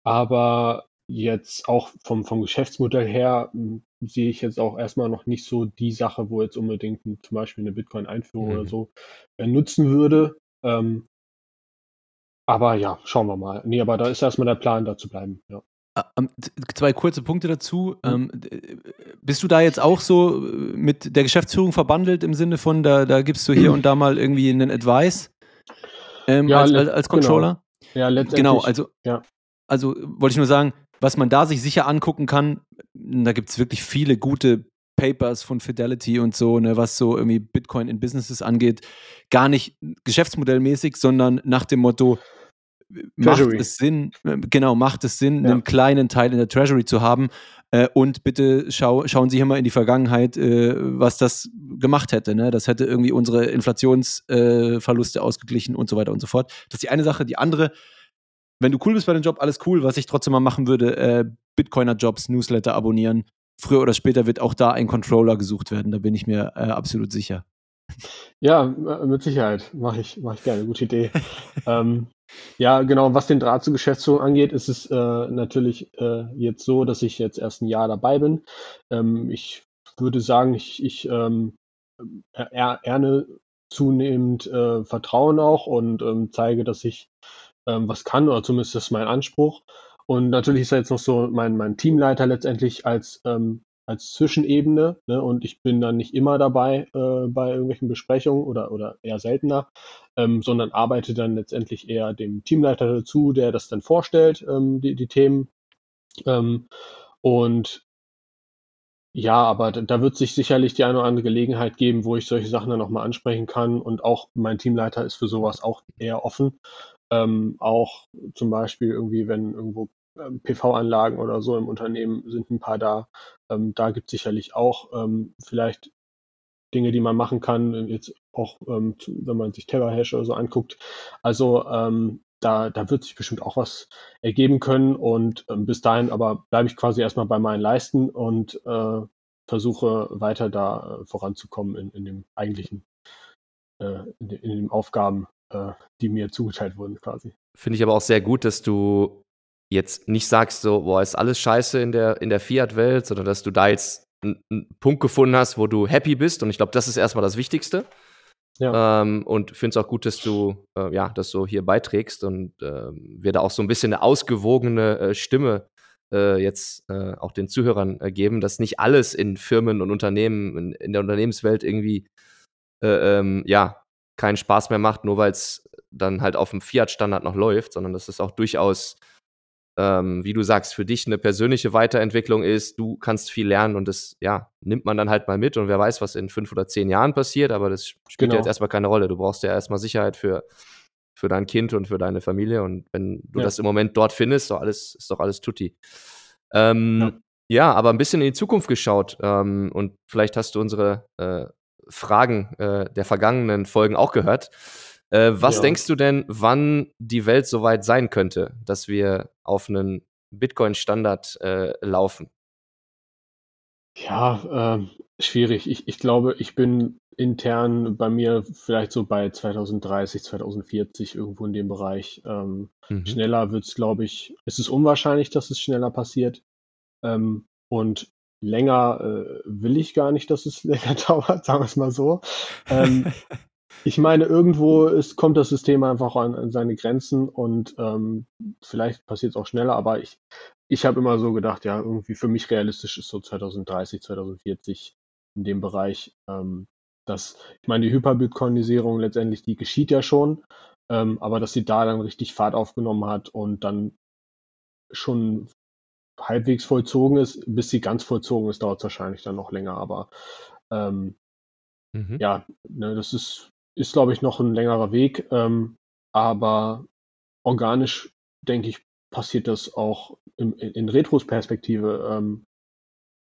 Speaker 3: aber jetzt auch vom, vom Geschäftsmodell her m, sehe ich jetzt auch erstmal noch nicht so die Sache, wo jetzt unbedingt ein, zum Beispiel eine Bitcoin-Einführung
Speaker 2: Mhm.
Speaker 3: oder so äh, nutzen würde. Ähm, aber ja, schauen wir mal. Nee, aber da ist erstmal der Plan, da zu bleiben. Ja.
Speaker 1: Ähm, Zwei kurze Punkte dazu.
Speaker 3: Mhm.
Speaker 1: Bist du da jetzt auch so äh, mit der Geschäftsführung verbandelt im Sinne von, da, da gibst du hier und da mal irgendwie einen Advice ähm,
Speaker 3: Ja,
Speaker 1: als, als, als
Speaker 3: genau.
Speaker 1: Controller?
Speaker 3: Ja, letztendlich.
Speaker 1: Genau, also,
Speaker 3: ja.
Speaker 1: also wollte ich nur sagen, was man da sich sicher angucken kann, da gibt es wirklich viele gute Papers von Fidelity und so, ne, was so irgendwie Bitcoin in Businesses angeht. Gar nicht geschäftsmodellmäßig, sondern nach dem Motto, macht
Speaker 3: Treasury.
Speaker 1: es Sinn, äh, genau, macht es Sinn,
Speaker 3: Ja.
Speaker 1: einen kleinen Teil in der Treasury zu haben. Äh, und bitte schau, schauen Sie hier mal in die Vergangenheit, äh, was das gemacht hätte. Ne? Das hätte irgendwie unsere Inflationsverluste äh, ausgeglichen und so weiter und so fort. Das ist die eine Sache. Die andere, wenn du cool bist bei dem Job, alles cool. Was ich trotzdem mal machen würde, äh, Bitcoiner-Jobs, Newsletter abonnieren. Früher oder später wird auch da ein Controller gesucht werden. Da bin ich mir äh, absolut sicher.
Speaker 3: Ja, mit Sicherheit. Mache ich, mach ich gerne. Gute Idee. ähm, ja, genau. Was den Draht zur Geschäftsführung angeht, ist es äh, natürlich äh, jetzt so, dass ich jetzt erst ein Jahr dabei bin. Ähm, ich würde sagen, ich, ich ähm, er, erne zunehmend äh, Vertrauen auch und ähm, zeige, dass ich ähm, was kann, oder zumindest ist mein Anspruch. Und natürlich ist er jetzt noch so mein, mein Teamleiter letztendlich als, ähm, als Zwischenebene. Ne? Und ich bin dann nicht immer dabei äh, bei irgendwelchen Besprechungen oder, oder eher seltener, ähm, sondern arbeite dann letztendlich eher dem Teamleiter dazu, der das dann vorstellt, ähm, die, die Themen. Ähm, und ja, aber da, wird sich sicherlich die eine oder andere Gelegenheit geben, wo ich solche Sachen dann nochmal ansprechen kann. Und auch mein Teamleiter ist für sowas auch eher offen. Ähm, auch zum Beispiel irgendwie, wenn irgendwo PV-Anlagen oder so im Unternehmen sind ein paar da. Ähm, da gibt es sicherlich auch ähm, vielleicht Dinge, die man machen kann, jetzt auch, ähm, wenn man sich Terrahash oder so anguckt. Also ähm, da, da wird sich bestimmt auch was ergeben können und ähm, bis dahin aber bleibe ich quasi erstmal bei meinen Leisten und äh, versuche weiter da äh, voranzukommen in, in dem eigentlichen, äh, in den Aufgaben, äh, die mir zugeteilt wurden quasi.
Speaker 2: Finde ich aber auch sehr gut, dass du jetzt nicht sagst, so, boah, ist alles scheiße in der, in der Fiat-Welt, sondern dass du da jetzt einen, Punkt gefunden hast, wo du happy bist. Und ich glaube, das ist erstmal das Wichtigste.
Speaker 3: Ja.
Speaker 2: Ähm, und finde es auch gut, dass du äh, ja, das so hier beiträgst und ähm, wir da auch so ein bisschen eine ausgewogene äh, Stimme äh, jetzt äh, auch den Zuhörern äh, geben, dass nicht alles in Firmen und Unternehmen, in, in der Unternehmenswelt irgendwie äh, ähm, ja, keinen Spaß mehr macht, nur weil es dann halt auf dem Fiat-Standard noch läuft, sondern dass es auch durchaus, ähm, wie du sagst, für dich eine persönliche Weiterentwicklung ist. Du kannst viel lernen und das, ja, nimmt man dann halt mal mit und wer weiß, was in fünf oder zehn Jahren passiert, aber das spielt
Speaker 3: Genau.
Speaker 2: ja jetzt erstmal keine Rolle. Du brauchst ja erstmal Sicherheit für, für dein Kind und für deine Familie und wenn du
Speaker 3: Ja.
Speaker 2: das im Moment dort findest, ist doch alles, ist doch alles tutti. Ähm, ja. aber ein bisschen in die Zukunft geschaut ähm, und vielleicht hast du unsere äh, Fragen äh, der vergangenen Folgen auch gehört. Äh, was
Speaker 3: Ja.
Speaker 2: denkst du denn, wann die Welt so weit sein könnte, dass wir auf einen Bitcoin-Standard äh, laufen?
Speaker 3: Ja, ähm, schwierig. Ich, ich glaube, ich bin intern bei mir vielleicht so bei 2030, 2040 irgendwo in dem Bereich. Ähm,
Speaker 2: Mhm.
Speaker 3: Schneller wird es, glaube ich, es ist unwahrscheinlich, dass es schneller passiert. Ähm, und länger äh, will ich gar nicht, dass es länger dauert, sagen wir es mal so. Ähm, ich meine, irgendwo ist, kommt das System einfach an, an seine Grenzen und ähm, vielleicht passiert es auch schneller, aber ich, ich habe immer so gedacht, ja, irgendwie für mich realistisch ist so 2030, 2040 in dem Bereich. Ähm, dass, ich meine, die Hyperbitcoinisierung letztendlich, die geschieht ja schon, ähm, aber dass sie da dann richtig Fahrt aufgenommen hat und dann schon halbwegs vollzogen ist, bis sie ganz vollzogen ist, dauert es wahrscheinlich dann noch länger, aber ähm,
Speaker 2: Mhm.
Speaker 3: ja, ne, das ist, ist glaube ich, noch ein längerer Weg, ähm, aber organisch, denke ich, passiert das auch in, in Retrospektive ähm,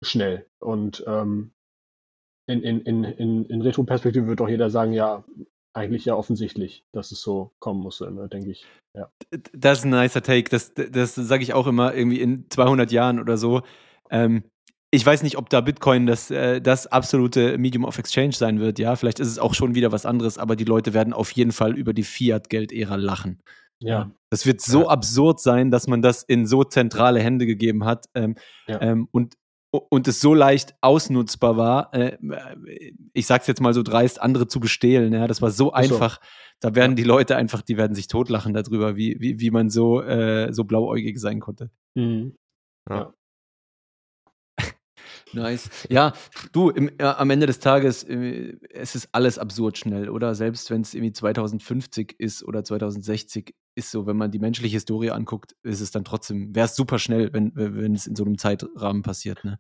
Speaker 3: schnell. Und ähm, in, in, in, in, in Retroperspektive wird doch jeder sagen, ja, eigentlich ja offensichtlich, dass es so kommen musste, ne, denke ich. Ja.
Speaker 1: Das ist ein nicer Take. Das, das sage ich auch immer irgendwie in 200 Jahren oder so. Ähm, ich weiß nicht, ob da Bitcoin das, äh, das absolute Medium of Exchange sein wird. Ja, vielleicht ist es auch schon wieder was anderes, aber die Leute werden auf jeden Fall über die Fiat-Geld-Ära lachen.
Speaker 3: Ja.
Speaker 1: Das wird so
Speaker 2: Ja.
Speaker 1: absurd sein, dass man das in so zentrale Hände gegeben hat ähm,
Speaker 3: Ja.
Speaker 1: ähm, und, und es so leicht ausnutzbar war. Äh, ich sag's jetzt mal so dreist, andere zu bestehlen. Ja, das war so
Speaker 3: so.
Speaker 1: einfach. Da werden die Leute einfach, die werden sich totlachen darüber, wie, wie, wie man so, äh, so blauäugig sein konnte.
Speaker 3: Mhm.
Speaker 1: Nice. Ja, du, im, äh, am Ende des Tages, äh, es ist alles absurd schnell, oder? Selbst wenn es irgendwie 2050 ist oder 2060, ist so, wenn man die menschliche Historie anguckt, ist es dann trotzdem, wäre es super schnell, wenn, wenn es in so einem Zeitrahmen passiert, ne?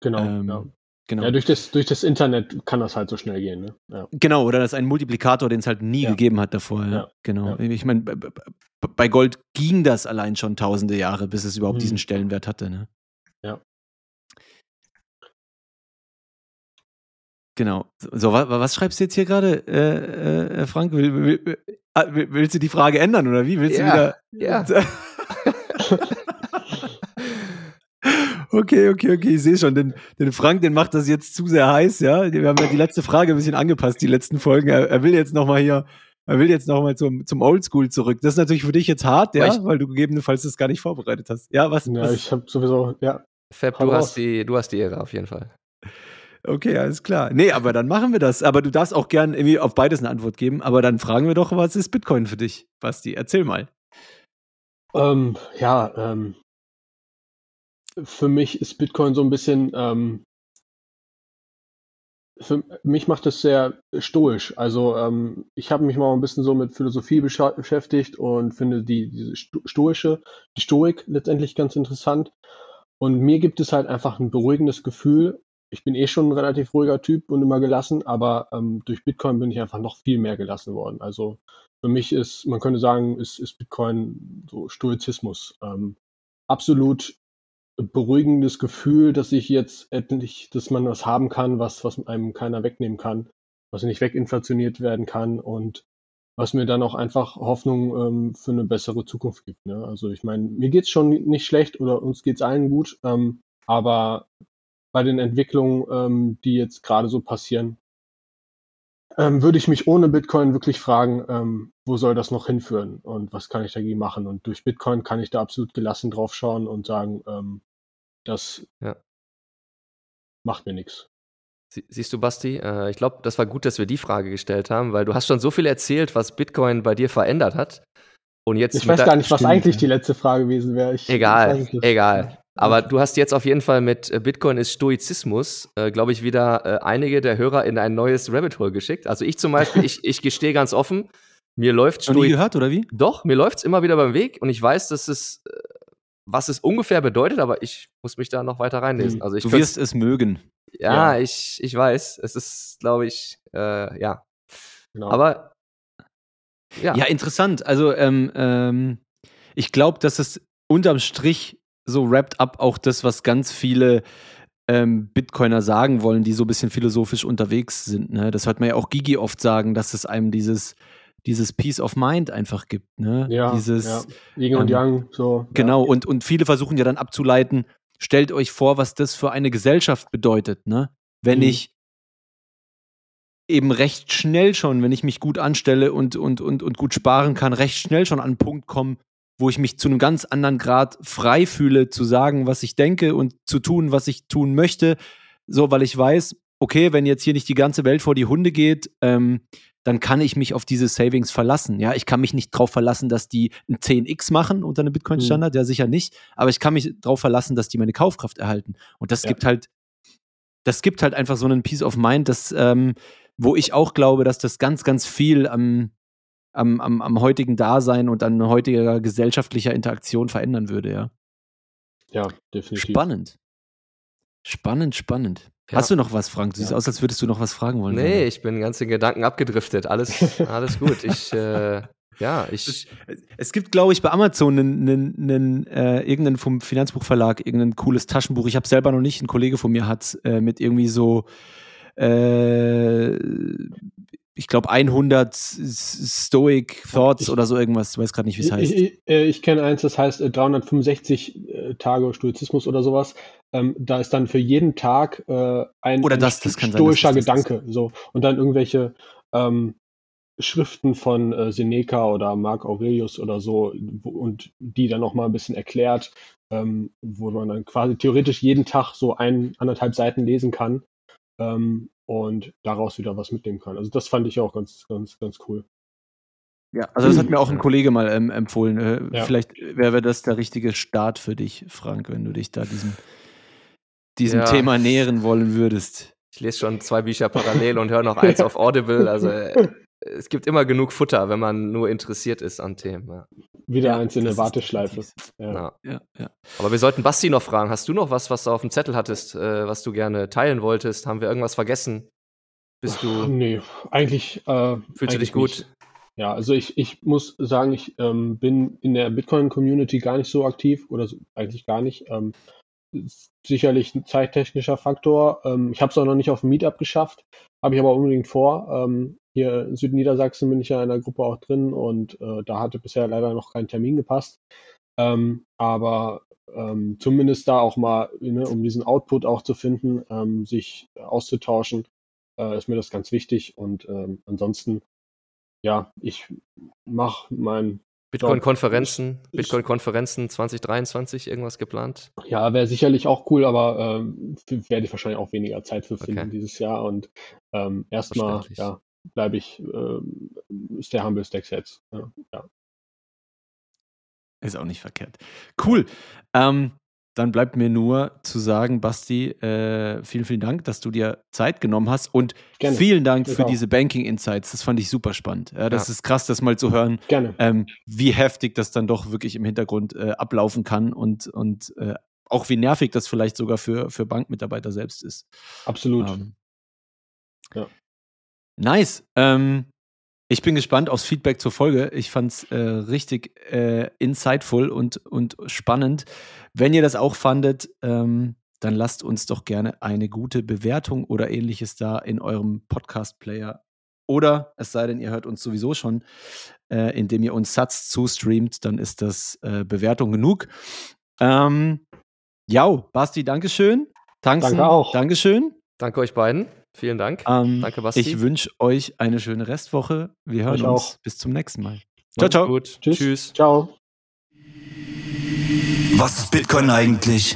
Speaker 3: Genau.
Speaker 1: Ähm,
Speaker 3: ja.
Speaker 1: Genau.
Speaker 3: ja, durch das, durch das Internet kann das halt so schnell gehen. Ne? Ja.
Speaker 1: Genau, oder das ist ein Multiplikator, den es halt nie
Speaker 3: Ja.
Speaker 1: gegeben hat davor. Ja.
Speaker 3: Ja.
Speaker 1: Genau. Ich meine, bei Gold ging das allein schon tausende Jahre, bis es überhaupt
Speaker 3: Mhm.
Speaker 1: diesen Stellenwert hatte. Ne?
Speaker 3: Ja.
Speaker 1: Genau. So, wa, wa- was schreibst du jetzt hier gerade, äh, äh, Frank? Will, will, will, ah, will, willst du die Frage ändern oder wie? Willst
Speaker 2: Ja,
Speaker 1: du
Speaker 2: ja.
Speaker 1: wieder? Okay, okay, okay, ich sehe schon. Den, den Frank, den macht das jetzt zu sehr heiß, ja. Wir haben ja die letzte Frage ein bisschen angepasst, die letzten Folgen. Er, er will jetzt nochmal hier, er will jetzt nochmal zum, zum Oldschool zurück. Das ist natürlich für dich jetzt hart, ja,
Speaker 2: ich-
Speaker 1: weil du gegebenenfalls das gar nicht vorbereitet hast. Ja, was?
Speaker 3: Ja,
Speaker 1: was
Speaker 3: ich habe sowieso, ja,
Speaker 2: Fab, du hast, die, du hast die Ehre auf jeden Fall.
Speaker 1: Okay, alles klar. Nee, aber dann machen wir das. Aber du darfst auch gern irgendwie auf beides eine Antwort geben. Aber dann fragen wir doch, was ist Bitcoin für dich, Basti? Erzähl mal.
Speaker 3: Ähm, ja, ähm, für mich ist Bitcoin so ein bisschen, ähm, für mich macht es sehr stoisch. Also ähm, ich habe mich mal ein bisschen so mit Philosophie beschäftigt und finde die diese sto- stoische, die Stoik letztendlich ganz interessant. Und mir gibt es halt einfach ein beruhigendes Gefühl. Ich bin eh schon ein relativ ruhiger Typ und immer gelassen, aber ähm, durch Bitcoin bin ich einfach noch viel mehr gelassen worden. Also für mich ist, man könnte sagen, ist, ist Bitcoin so Stoizismus. Ähm, absolut beruhigendes Gefühl, dass ich jetzt endlich, dass man was haben kann, was, was einem keiner wegnehmen kann, was nicht weginflationiert werden kann und was mir dann auch einfach Hoffnung ähm, für eine bessere Zukunft gibt. Ne? Also ich meine, mir geht's schon nicht schlecht oder uns geht's allen gut, ähm, aber bei den Entwicklungen, ähm, die jetzt gerade so passieren, ähm, würde ich mich ohne Bitcoin wirklich fragen, ähm, wo soll das noch hinführen und was kann ich dagegen machen? Und durch Bitcoin kann ich da absolut gelassen drauf schauen und sagen, ähm, das
Speaker 2: Ja.
Speaker 3: macht mir nichts.
Speaker 2: Sie, siehst du, Basti, äh, ich glaube, das war gut, dass wir die Frage gestellt haben, weil du hast schon so viel erzählt, was Bitcoin bei dir verändert hat. Und jetzt
Speaker 3: Ich weiß gar nicht, was
Speaker 1: Stimmt,
Speaker 3: eigentlich die letzte Frage gewesen wäre. Ich,
Speaker 2: Egal, egal. Aber du hast jetzt auf jeden Fall mit äh, Bitcoin ist Stoizismus, äh, glaube ich, wieder äh, einige der Hörer in ein neues Rabbit Hole geschickt. Also ich zum Beispiel, ich, ich gestehe ganz offen, mir läuft
Speaker 1: Noch nie
Speaker 2: Stoizismus.
Speaker 1: gehört, oder wie?
Speaker 2: Doch, mir läuft es immer wieder beim Weg und ich weiß, dass es, äh, was es ungefähr bedeutet, aber ich muss mich da noch weiter reinlesen.
Speaker 3: Hm.
Speaker 2: Also ich
Speaker 1: Du wirst es mögen.
Speaker 2: ja,
Speaker 3: Ja.
Speaker 2: Ich, ich weiß. Es ist, glaube ich, äh, ja.
Speaker 3: Genau.
Speaker 2: Aber ja,
Speaker 1: Ja, interessant. Also, ähm, ähm, ich glaube, dass es unterm Strich so wrapped up auch das, was ganz viele ähm, Bitcoiner sagen wollen, die so ein bisschen philosophisch unterwegs sind. Ne? Das hört man ja auch Gigi oft sagen, dass es einem dieses, dieses Peace of Mind einfach gibt. Ne?
Speaker 3: ja,
Speaker 1: dieses,
Speaker 3: ja. Yin und
Speaker 1: ähm,
Speaker 3: Yang, so.
Speaker 1: Genau, und, und viele versuchen ja dann abzuleiten, stellt euch vor, was das für eine Gesellschaft bedeutet, ne? Wenn
Speaker 3: Mhm.
Speaker 1: ich eben recht schnell schon, wenn ich mich gut anstelle und, und, und, und gut sparen kann, recht schnell schon an einen Punkt komme, wo ich mich zu einem ganz anderen Grad frei fühle, zu sagen, was ich denke und zu tun, was ich tun möchte. So, weil ich weiß, okay, wenn jetzt hier nicht die ganze Welt vor die Hunde geht, ähm, dann kann ich mich auf diese Savings verlassen. Ja, ich kann mich nicht darauf verlassen, dass die ein 10x machen unter einem Bitcoin-Standard, ja sicher nicht, aber ich kann mich darauf verlassen, dass die meine Kaufkraft erhalten. Und das
Speaker 3: Ja.
Speaker 1: gibt halt, das gibt halt einfach so einen Peace of Mind, das, ähm, wo ich auch glaube, dass das ganz, ganz viel am, am, am, am heutigen Dasein und an heutiger gesellschaftlicher Interaktion verändern würde, ja.
Speaker 3: Ja, definitiv.
Speaker 1: Spannend. Spannend, spannend.
Speaker 2: Ja.
Speaker 1: Hast du noch was, Frank? Du siehst
Speaker 3: Ja.
Speaker 1: aus, als würdest du noch was fragen wollen.
Speaker 2: nee, ich bin ganz in Gedanken abgedriftet. Alles, alles gut. Ich, äh, ja, ich,
Speaker 1: Es gibt, glaube ich, bei Amazon einen, einen, einen, äh, irgendeinen vom Finanzbuchverlag, irgendein cooles Taschenbuch. Ich habe selber noch nicht, ein Kollege von mir hat äh, mit irgendwie so, äh, glaube, 100 S- Stoic Thoughts
Speaker 3: Ich-
Speaker 1: oder so irgendwas. Ich weiß gerade nicht, wie es
Speaker 3: Ich,
Speaker 1: heißt.
Speaker 3: ich, äh, ich kenne eins, das heißt äh, 365 äh, Tage Stoizismus oder sowas. Ähm, da ist dann für jeden Tag äh, ein,
Speaker 1: Oder
Speaker 3: ein
Speaker 1: das- das kann sein,
Speaker 3: stoischer
Speaker 1: dass das das.
Speaker 3: Gedanke. So. Und dann irgendwelche, ähm, Schriften von äh, Seneca oder Marc Aurelius oder so wo, und die dann nochmal ein bisschen erklärt, ähm, wo man dann quasi theoretisch jeden Tag so ein, anderthalb Seiten lesen kann ähm, und daraus wieder was mitnehmen kann. Also das fand ich auch ganz, ganz, ganz cool.
Speaker 1: Ja, also das hat mir auch ein Kollege mal ähm, empfohlen. Äh,
Speaker 3: Ja.
Speaker 1: Vielleicht wäre das der richtige Start für dich, Frank, wenn du dich da diesem, diesem
Speaker 2: Ja.
Speaker 1: Thema nähern wollen würdest.
Speaker 2: Ich lese schon zwei Bücher parallel und höre noch eins auf Audible. Also äh, es gibt immer genug Futter, wenn man nur interessiert ist an Themen. Ja.
Speaker 3: Wieder
Speaker 1: Ja,
Speaker 3: eins in
Speaker 1: das
Speaker 3: der Warteschleife. Ja.
Speaker 2: Ja.
Speaker 1: Ja, ja.
Speaker 2: Aber wir sollten Basti noch fragen. Hast du noch was, was du auf dem Zettel hattest, äh, was du gerne teilen wolltest? Haben wir irgendwas vergessen? Bist du,
Speaker 3: Nee, eigentlich. Äh,
Speaker 2: fühlst du
Speaker 3: eigentlich
Speaker 2: dich gut?
Speaker 3: Nicht. Ja, also ich, ich muss sagen, ich ähm, bin in der Bitcoin-Community gar nicht so aktiv oder so, eigentlich gar nicht. Ähm, sicherlich ein zeittechnischer Faktor. Ähm, ich habe es auch noch nicht auf dem Meetup geschafft, habe ich aber unbedingt vor. Ähm, hier in Südniedersachsen bin ich ja in der Gruppe auch drin und äh, da hatte bisher leider noch kein Termin gepasst. Ähm, aber ähm, zumindest da auch mal, ne, um diesen Output auch zu finden, ähm, sich auszutauschen, äh, ist mir das ganz wichtig. Und ähm, ansonsten, ja, ich mache mein,
Speaker 2: Bitcoin-Konferenzen, Bitcoin-Konferenzen 2023, irgendwas geplant?
Speaker 3: ja, wäre sicherlich auch cool, aber ähm, werde ich wahrscheinlich auch weniger Zeit für finden
Speaker 2: Okay.
Speaker 3: dieses Jahr. Und ähm, erstmal, ja, bleibe ich, ähm, ist der Humble Stacks jetzt. Ja, ja.
Speaker 1: Ist auch nicht verkehrt. Cool. Ähm, dann bleibt mir nur zu sagen, Basti, äh, vielen, vielen Dank, dass du dir Zeit genommen hast und
Speaker 3: Gerne.
Speaker 1: vielen Dank
Speaker 3: Ich
Speaker 1: für
Speaker 3: auch.
Speaker 1: diese Banking Insights. Das fand ich super spannend. Ja, das
Speaker 2: Ja.
Speaker 1: ist krass, das mal zu hören, ähm, wie heftig das dann doch wirklich im Hintergrund äh, ablaufen kann und, und äh, auch wie nervig das vielleicht sogar für, für Bankmitarbeiter selbst ist.
Speaker 3: Absolut.
Speaker 1: Ähm,
Speaker 3: Ja.
Speaker 1: Nice. Ähm, ich bin gespannt aufs Feedback zur Folge. Ich fand es äh, richtig äh, insightful und, und spannend. Wenn ihr das auch fandet, ähm, dann lasst uns doch gerne eine gute Bewertung oder ähnliches da in eurem Podcast-Player. Oder es sei denn, ihr hört uns sowieso schon, äh, indem ihr uns Satz zustreamt, dann ist das äh, Bewertung genug. Ähm, ja, Basti, Dankeschön. Tangsen,
Speaker 3: Danke auch.
Speaker 1: Dankeschön.
Speaker 2: Danke euch beiden. Vielen Dank.
Speaker 1: Ähm,
Speaker 2: Danke, Basti.
Speaker 1: ich wünsche euch eine schöne Restwoche. Wir hören
Speaker 3: Euch
Speaker 1: uns.
Speaker 3: auch.
Speaker 1: Bis zum nächsten Mal. Ciao, ciao.
Speaker 2: Gut.
Speaker 3: Tschüss.
Speaker 2: Tschüss.
Speaker 3: Ciao.
Speaker 4: Was ist Bitcoin eigentlich?